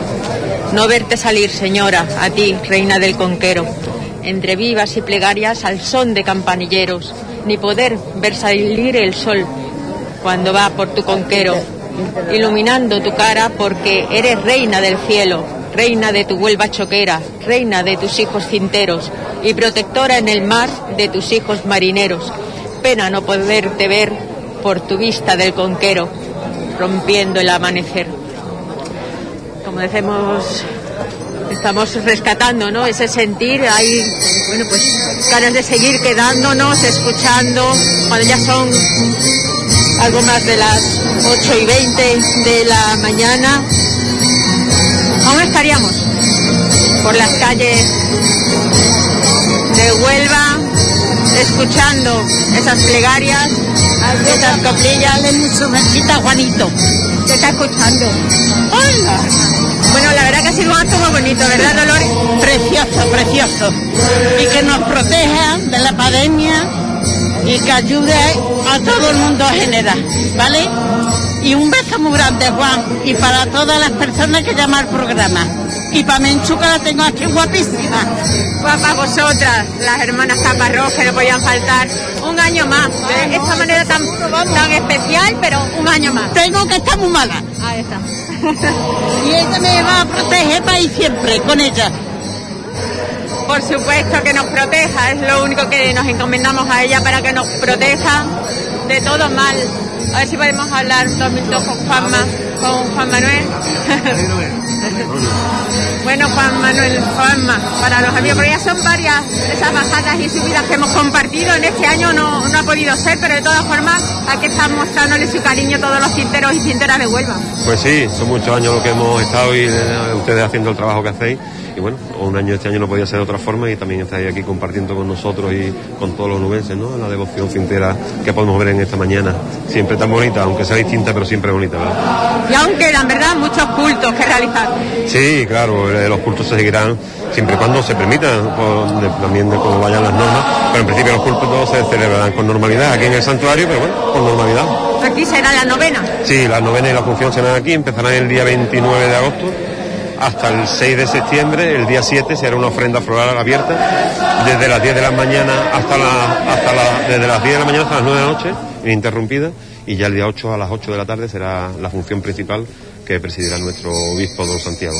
No verte salir, señora, a ti, reina del conquero, entre vivas y plegarias al son de campanilleros, ni poder ver salir el sol cuando va por tu conquero, iluminando tu cara porque eres reina del cielo, reina de tu Huelva choquera, reina de tus hijos cinteros y protectora en el mar de tus hijos marineros. Pena no poderte ver por tu vista del conquero, rompiendo el amanecer. Como decimos, estamos rescatando, ¿no? Ese sentir, hay, bueno, pues ganas de seguir quedándonos, escuchando, cuando ya son algo más de las 8 y 20 de la mañana. Aún estaríamos por las calles de Huelva, escuchando esas plegarias, esas coplillas. Dale Juanito. ¿Qué está escuchando? ¡Hola! Bueno, la verdad que ha sido un acto muy bonito, ¿verdad, Dolores? Precioso, precioso. Y que nos proteja de la pandemia y que ayude a todo el mundo en general, ¿vale? Y un beso muy grande, Juan, y para todas las personas que llaman al programa. Y para Menchu, que la tengo aquí guapísima. Guapa vosotras, las hermanas Caparrós, que no podían faltar. Un año más, de esta manera tan, tan especial, pero un año más. Tengo que estar muy mala. Ahí está. (laughs) Y ella me va a proteger para ir siempre con ella. Por supuesto que nos proteja, es lo único que nos encomendamos a ella para que nos proteja de todo mal. A ver si podemos hablar dos minutos con Juanma, con Juan Manuel. (laughs) bueno, Juan Manuel, Juanma, para los amigos, porque ya son varias esas bajadas y subidas que hemos compartido. En este año no, no ha podido ser, pero de todas formas aquí están mostrándole su cariño todos los cinteros y cinteras de Huelva. Pues sí, son muchos años lo que hemos estado y eh, ustedes haciendo el trabajo que hacéis. Y bueno, un año este año no podía ser de otra forma y también estáis aquí compartiendo con nosotros y con todos los nubenses, ¿no? La devoción cintera que podemos ver en esta mañana. Siempre tan bonita, aunque sea distinta, pero siempre bonita, ¿verdad? Y aún quedan, ¿verdad?, muchos cultos que realizar. Sí, claro, eh, los cultos se seguirán siempre y cuando se permitan, de- también de cómo vayan las normas, pero en principio los cultos todos se celebrarán con normalidad aquí en el santuario, pero bueno, con normalidad. Aquí será la novena. Sí, la novena y la función serán aquí, empezarán el día 29 de agosto hasta el 6 de septiembre, el día 7 se hará una ofrenda floral abierta desde las 10 de la mañana hasta la, hasta la, desde las 10 de la mañana hasta las 9 de la noche, ininterrumpida, y ya el día 8 a las 8 de la tarde será la función principal que presidirá nuestro obispo don Santiago.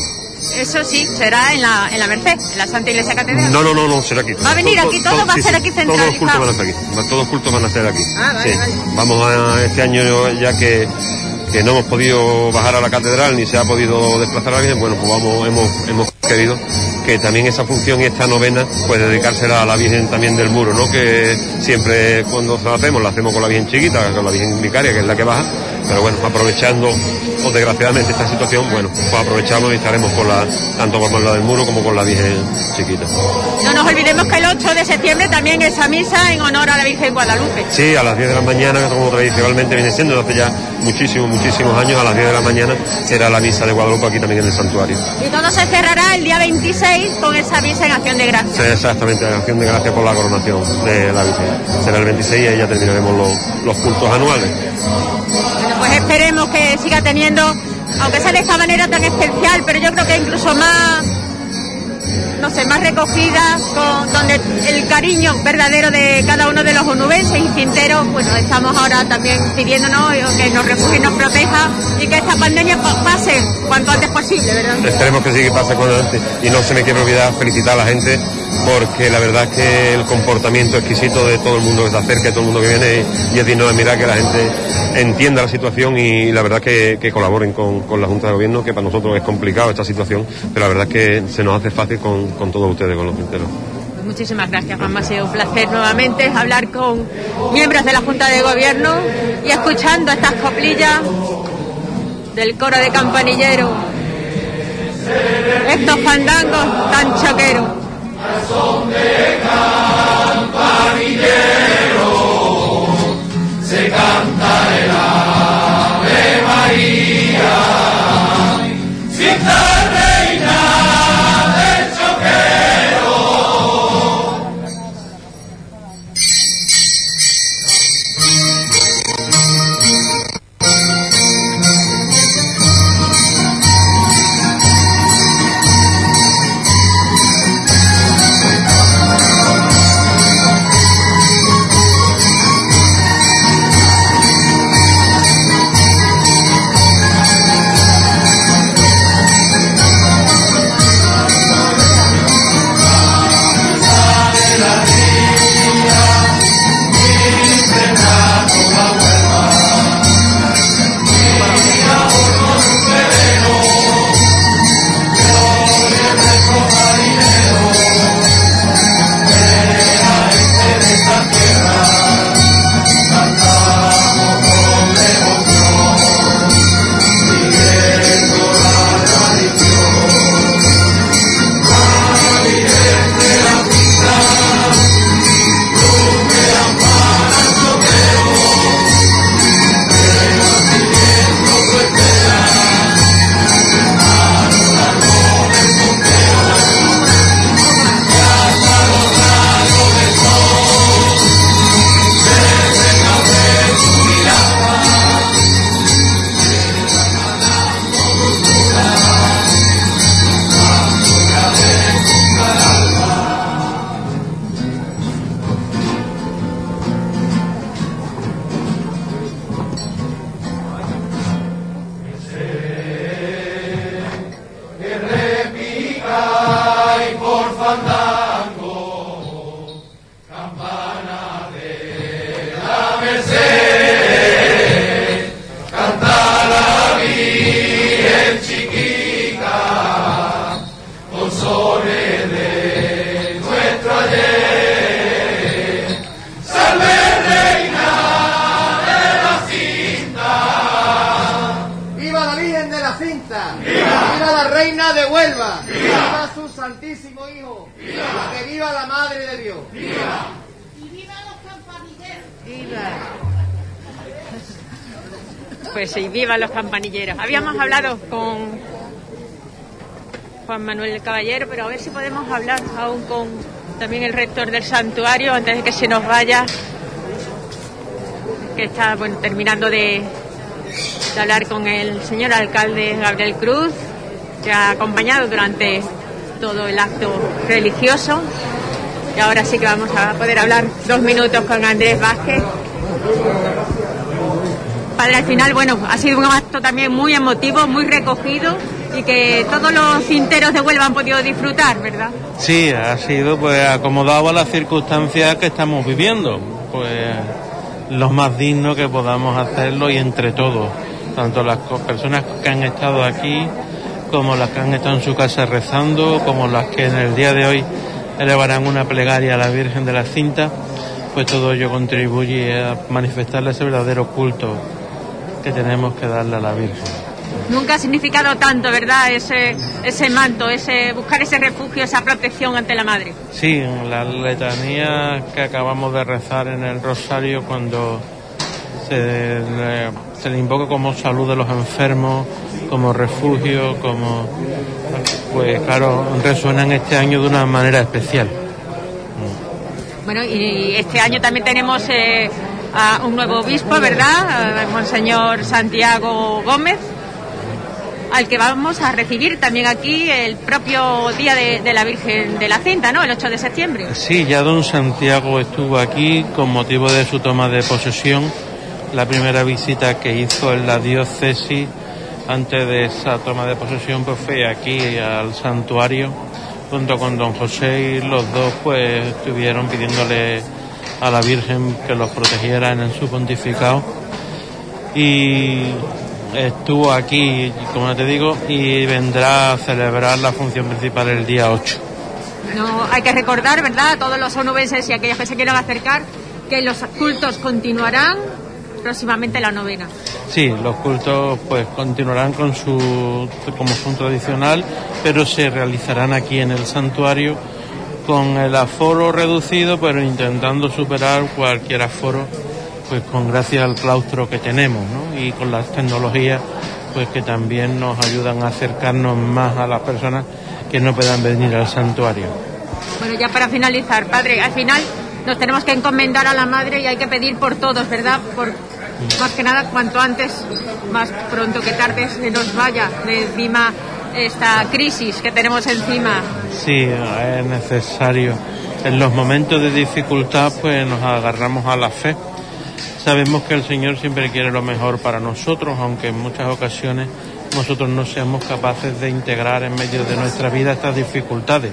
Eso sí, será en la, en la Merced, en la Santa Iglesia Catedral. No, no, no, no, será aquí. ¿Va a venir aquí todo? ¿Va a sí, ser aquí Todos los cultos centralizado? van a ser aquí. Todos los cultos van a ser aquí. Ah, vale, Sí. vale. Vamos a este año ya que, que no hemos podido bajar a la catedral ni se ha podido desplazar a Virgen, bueno, pues vamos, hemos, hemos querido que también esa función y esta novena pues dedicársela a la Virgen también del muro, ¿no? Que siempre cuando la hacemos la hacemos con la Virgen chiquita, con la Virgen vicaria, que es la que baja, pero bueno, aprovechando o desgraciadamente esta situación, bueno, pues aprovechamos y estaremos con la, tanto con la del muro como con la Virgen chiquita. No nos olvidemos que el 8 de septiembre también es a misa en honor a la Virgen Guadalupe. Sí, a las 10 de la mañana, como tradicionalmente viene siendo desde hace ya muchísimos, muchísimos años, a las 10 de la mañana será la misa de Guadalupe aquí también en el santuario. Y todo se cerrará el día 26 con esa misa en acción de gracias. Sí, exactamente, acción de gracias por la coronación de la Virgen. Será el 26 y ahí ya terminaremos los, los cultos anuales. Bueno, pues esperemos que siga teniendo, aunque sea de esta manera tan especial, pero yo creo que incluso más, no sé, más recogida, con, donde el cariño verdadero de cada uno de los onubenses y cinteros, bueno, estamos ahora también pidiéndonos que nos refugie y nos proteja y que esta pandemia pa- pase cuanto antes posible, ¿verdad? Esperemos que sí que pase con adelante. Y no se me quiere olvidar felicitar a la gente porque la verdad es que el comportamiento exquisito de todo el mundo que se acerca, todo el mundo que viene, y es digno de mirar que la gente entienda la situación y la verdad que, que colaboren con, con la Junta de Gobierno, que para nosotros es complicado esta situación, pero la verdad es que se nos hace fácil con, con todos ustedes, con los cinteros. Pues muchísimas gracias, Juanma. Ha sido un placer nuevamente hablar con miembros de la Junta de Gobierno y escuchando estas coplillas del coro de campanillero. Estos fandangos tan choqueros. se canta Los campanilleros. Habíamos hablado con Juan Manuel Caballero, pero a ver si podemos hablar aún con también el rector del santuario antes de que se nos vaya, que está bueno, terminando de hablar con el señor alcalde Gabriel Cruz, que ha acompañado durante todo el acto religioso. Y ahora sí que vamos a poder hablar dos minutos con Andrés Vázquez. Padre, al final, bueno, ha sido un acto también muy emotivo, muy recogido y que todos los cinteros de Huelva han podido disfrutar, ¿verdad? Sí, ha sido pues acomodado a las circunstancias que estamos viviendo, pues lo más digno que podamos hacerlo y entre todos, tanto las personas que han estado aquí como las que han estado en su casa rezando, como las que en el día de hoy elevarán una plegaria a la Virgen de la Cinta, pues todo ello contribuye a manifestarle ese verdadero culto que tenemos que darle a la Virgen. Nunca ha significado tanto, ¿verdad? Ese, ese manto, ese buscar ese refugio, esa protección ante la Madre. Sí, en la letanía que acabamos de rezar en el rosario cuando se le, se le invoca como salud de los enfermos, como refugio, como pues claro, resuenan este año de una manera especial. Bueno, y este año también tenemos eh, a un nuevo obispo, ¿verdad? Monseñor Santiago Gómez, al que vamos a recibir también aquí el propio día de, de la Virgen de la Cinta, ¿no? El 8 de septiembre. Sí, ya don Santiago estuvo aquí con motivo de su toma de posesión, la primera visita que hizo en la diócesis antes de esa toma de posesión pues fue aquí al santuario junto con don José y los dos pues estuvieron pidiéndole a la Virgen que los protegiera en su pontificado y estuvo aquí, como te digo, y vendrá a celebrar la función principal el día 8. No, hay que recordar, ¿verdad? A todos los onubenses y aquellos que se quieran acercar, que los cultos continuarán próximamente la novena. Sí, los cultos pues continuarán con su como son tradicional, pero se realizarán aquí en el santuario con el aforo reducido, pero intentando superar cualquier aforo, pues con gracias al claustro que tenemos. Y con las tecnologías, pues que también nos ayudan a acercarnos más a las personas que no puedan venir al santuario. Bueno, ya para finalizar, padre, al final nos tenemos que encomendar a la madre y hay que pedir por todos, ¿verdad? Por más que nada, cuanto antes, más pronto que tarde, se nos vaya de encima esta crisis que tenemos encima. Sí, es necesario. En los momentos de dificultad, pues nos agarramos a la fe. Sabemos que el Señor siempre quiere lo mejor para nosotros, aunque en muchas ocasiones nosotros no seamos capaces de integrar en medio de nuestra vida estas dificultades.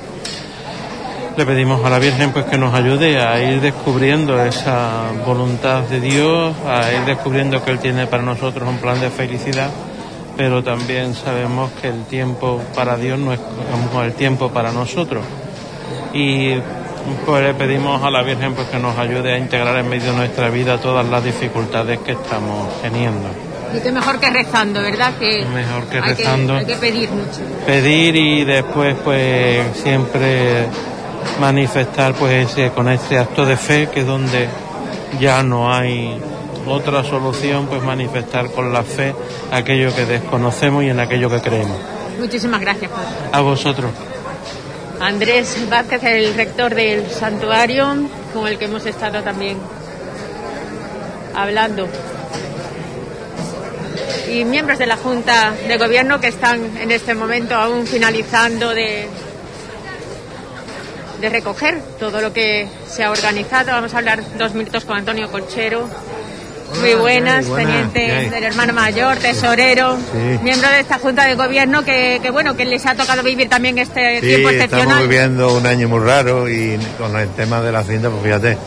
Le pedimos a la Virgen pues que nos ayude a ir descubriendo esa voluntad de Dios, a ir descubriendo que Él tiene para nosotros un plan de felicidad, pero también sabemos que el tiempo para Dios no es como el tiempo para nosotros. Y pues le pedimos a la Virgen pues que nos ayude a integrar en medio de nuestra vida todas las dificultades que estamos teniendo. Y qué mejor que rezando, ¿verdad? Que Mejor que hay rezando. hay que pedir mucho. pedir y después pues siempre manifestar pues ese con este acto de fe que es donde ya no hay otra solución pues manifestar con la fe aquello que desconocemos y en aquello que creemos Muchísimas gracias, padre. a vosotros Andrés Vázquez, el rector del santuario, con el que hemos estado también hablando. Y miembros de la Junta de Gobierno que están en este momento aún finalizando de, de recoger todo lo que se ha organizado. Vamos a hablar dos minutos con Antonio Colchero. Muy buenas, teniente del hermano mayor, tesorero, Sí. miembro de esta Junta de Gobierno que, que bueno, que les ha tocado vivir también este Sí, tiempo estamos excepcional. viviendo un año muy raro y con el tema de la cinta, pues fíjate,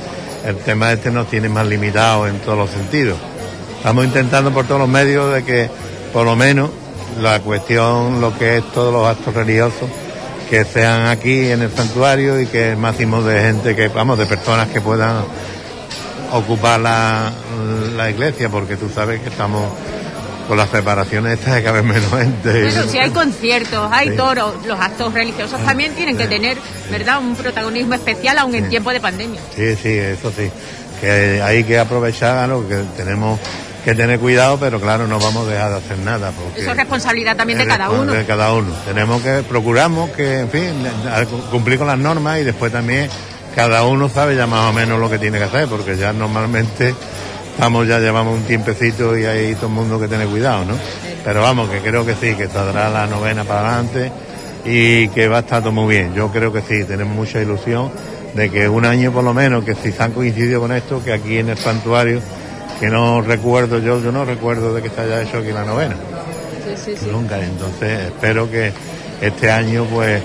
el tema este nos tiene más limitado en todos los sentidos. Estamos intentando por todos los medios de que por lo menos la cuestión, lo que es todos los actos religiosos, que sean aquí en el santuario y que el máximo de gente que, vamos, de personas que puedan ocupar la, la iglesia, porque tú sabes que estamos con las preparaciones estas de cada vez menos gente. Bueno, si hay conciertos, hay Sí. toros, los actos religiosos también tienen que tener, ¿verdad?, un protagonismo especial aún en tiempo de pandemia. Sí, sí, eso sí. Que hay que aprovechar, ¿no? que tenemos que tener cuidado, pero claro, no vamos a dejar de hacer nada. Porque Eso es responsabilidad también de cada uno. De cada uno. Tenemos que, procuramos que, en fin, cumplir con las normas y después también cada uno sabe ya más o menos lo que tiene que hacer, porque ya normalmente estamos, ya llevamos un tiempecito y hay todo el mundo que tiene cuidado, ¿no? Pero vamos, que creo que sí, que saldrá la novena para adelante y que va a estar todo muy bien. Yo creo que sí, tenemos mucha ilusión de que un año por lo menos, que si se han coincidido con esto, que aquí en el santuario, que no recuerdo yo, yo no recuerdo de que se haya hecho aquí la novena. Nunca, entonces espero que este año pues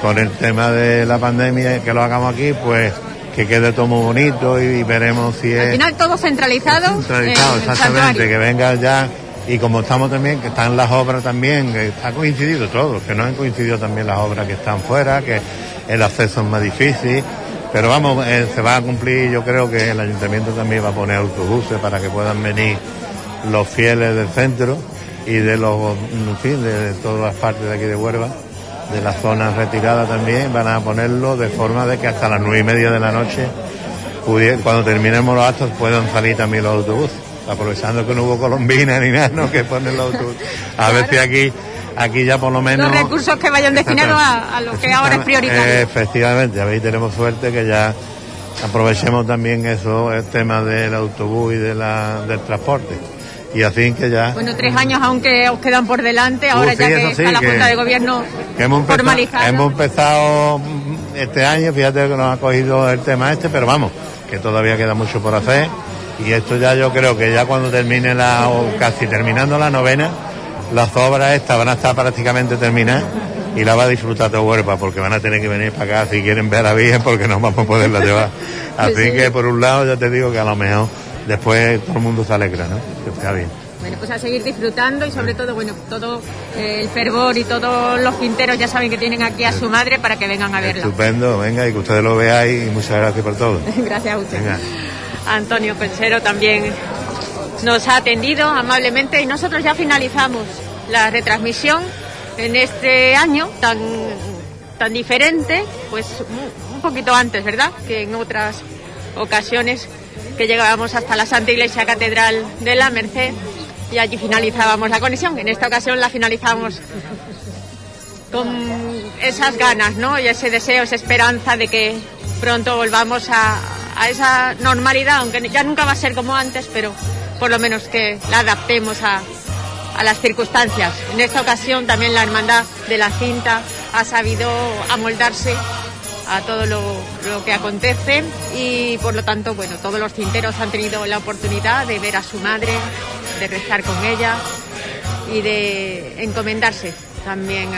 con el tema de la pandemia que lo hagamos aquí pues que quede todo muy bonito y veremos si Al es final todo centralizado, centralizado, exactamente, que venga ya y como estamos también, que están las obras también, que ha coincidido todo, que no han coincidido también las obras que están fuera, que el acceso es más difícil, pero vamos, eh, se va a cumplir, yo creo que el ayuntamiento también va a poner autobuses para que puedan venir los fieles del centro y de los, en fin, de todas las partes de aquí de Huelva, de las zonas retiradas también, van a ponerlo de forma de que hasta las nueve y media de la noche, cuando terminemos los actos, puedan salir también los autobuses, aprovechando que no hubo colombina ni nada, no que ponen los autobuses. A ver si aquí, aquí ya por lo menos... Los recursos que vayan destinados a, a lo que ahora es prioritario. Efectivamente, a ver, tenemos suerte que ya aprovechemos también eso, el tema del autobús y de la, del transporte. Y así que ya... Bueno, tres años aunque os quedan por delante, ahora Uh, sí, ya que sí, está la que- Junta de Gobierno que hemos formalizada. hemos empezado mm, este año, fíjate que nos ha cogido el tema este, pero vamos, que todavía queda mucho por hacer. Y esto ya yo creo que ya cuando termine la, o casi terminando la novena, las obras estas van a estar prácticamente terminadas y la va a disfrutar todo Huelva porque van a tener que venir para acá si quieren ver a la Virgen porque no vamos a poderla llevar. (laughs) Así Sí, sí. que por un lado ya te digo que a lo mejor después todo el mundo se alegra, ¿no? Que está bien. Bueno, pues a seguir disfrutando y sobre todo, bueno, todo eh, el fervor y todos los quinteros ya saben que tienen aquí a su madre para que vengan a verla. Estupendo, venga, y que ustedes lo veáis y muchas gracias por todo. (laughs) Gracias a usted. Venga. Antonio Pensero también nos ha atendido amablemente y nosotros ya finalizamos la retransmisión en este año tan, tan diferente, pues un- un poquito antes, ¿verdad? Que en otras ocasiones que llegábamos hasta la Santa Iglesia Catedral de la Merced y allí finalizábamos la conexión. En esta ocasión la finalizamos con esas ganas, ¿no? Y ese deseo, esa esperanza de que pronto volvamos a, esa normalidad, aunque ya nunca va a ser como antes, pero por lo menos que la adaptemos a las circunstancias. En esta ocasión también la Hermandad de la Cinta ha sabido amoldarse a todo lo, lo que acontece y por lo tanto, bueno, todos los cinteros han tenido la oportunidad de ver a su madre, de rezar con ella y de encomendarse también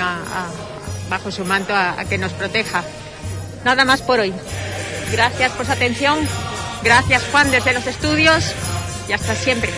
bajo su manto a que nos proteja. Nada más por hoy. Gracias por su atención. Gracias Juan desde los estudios y hasta siempre.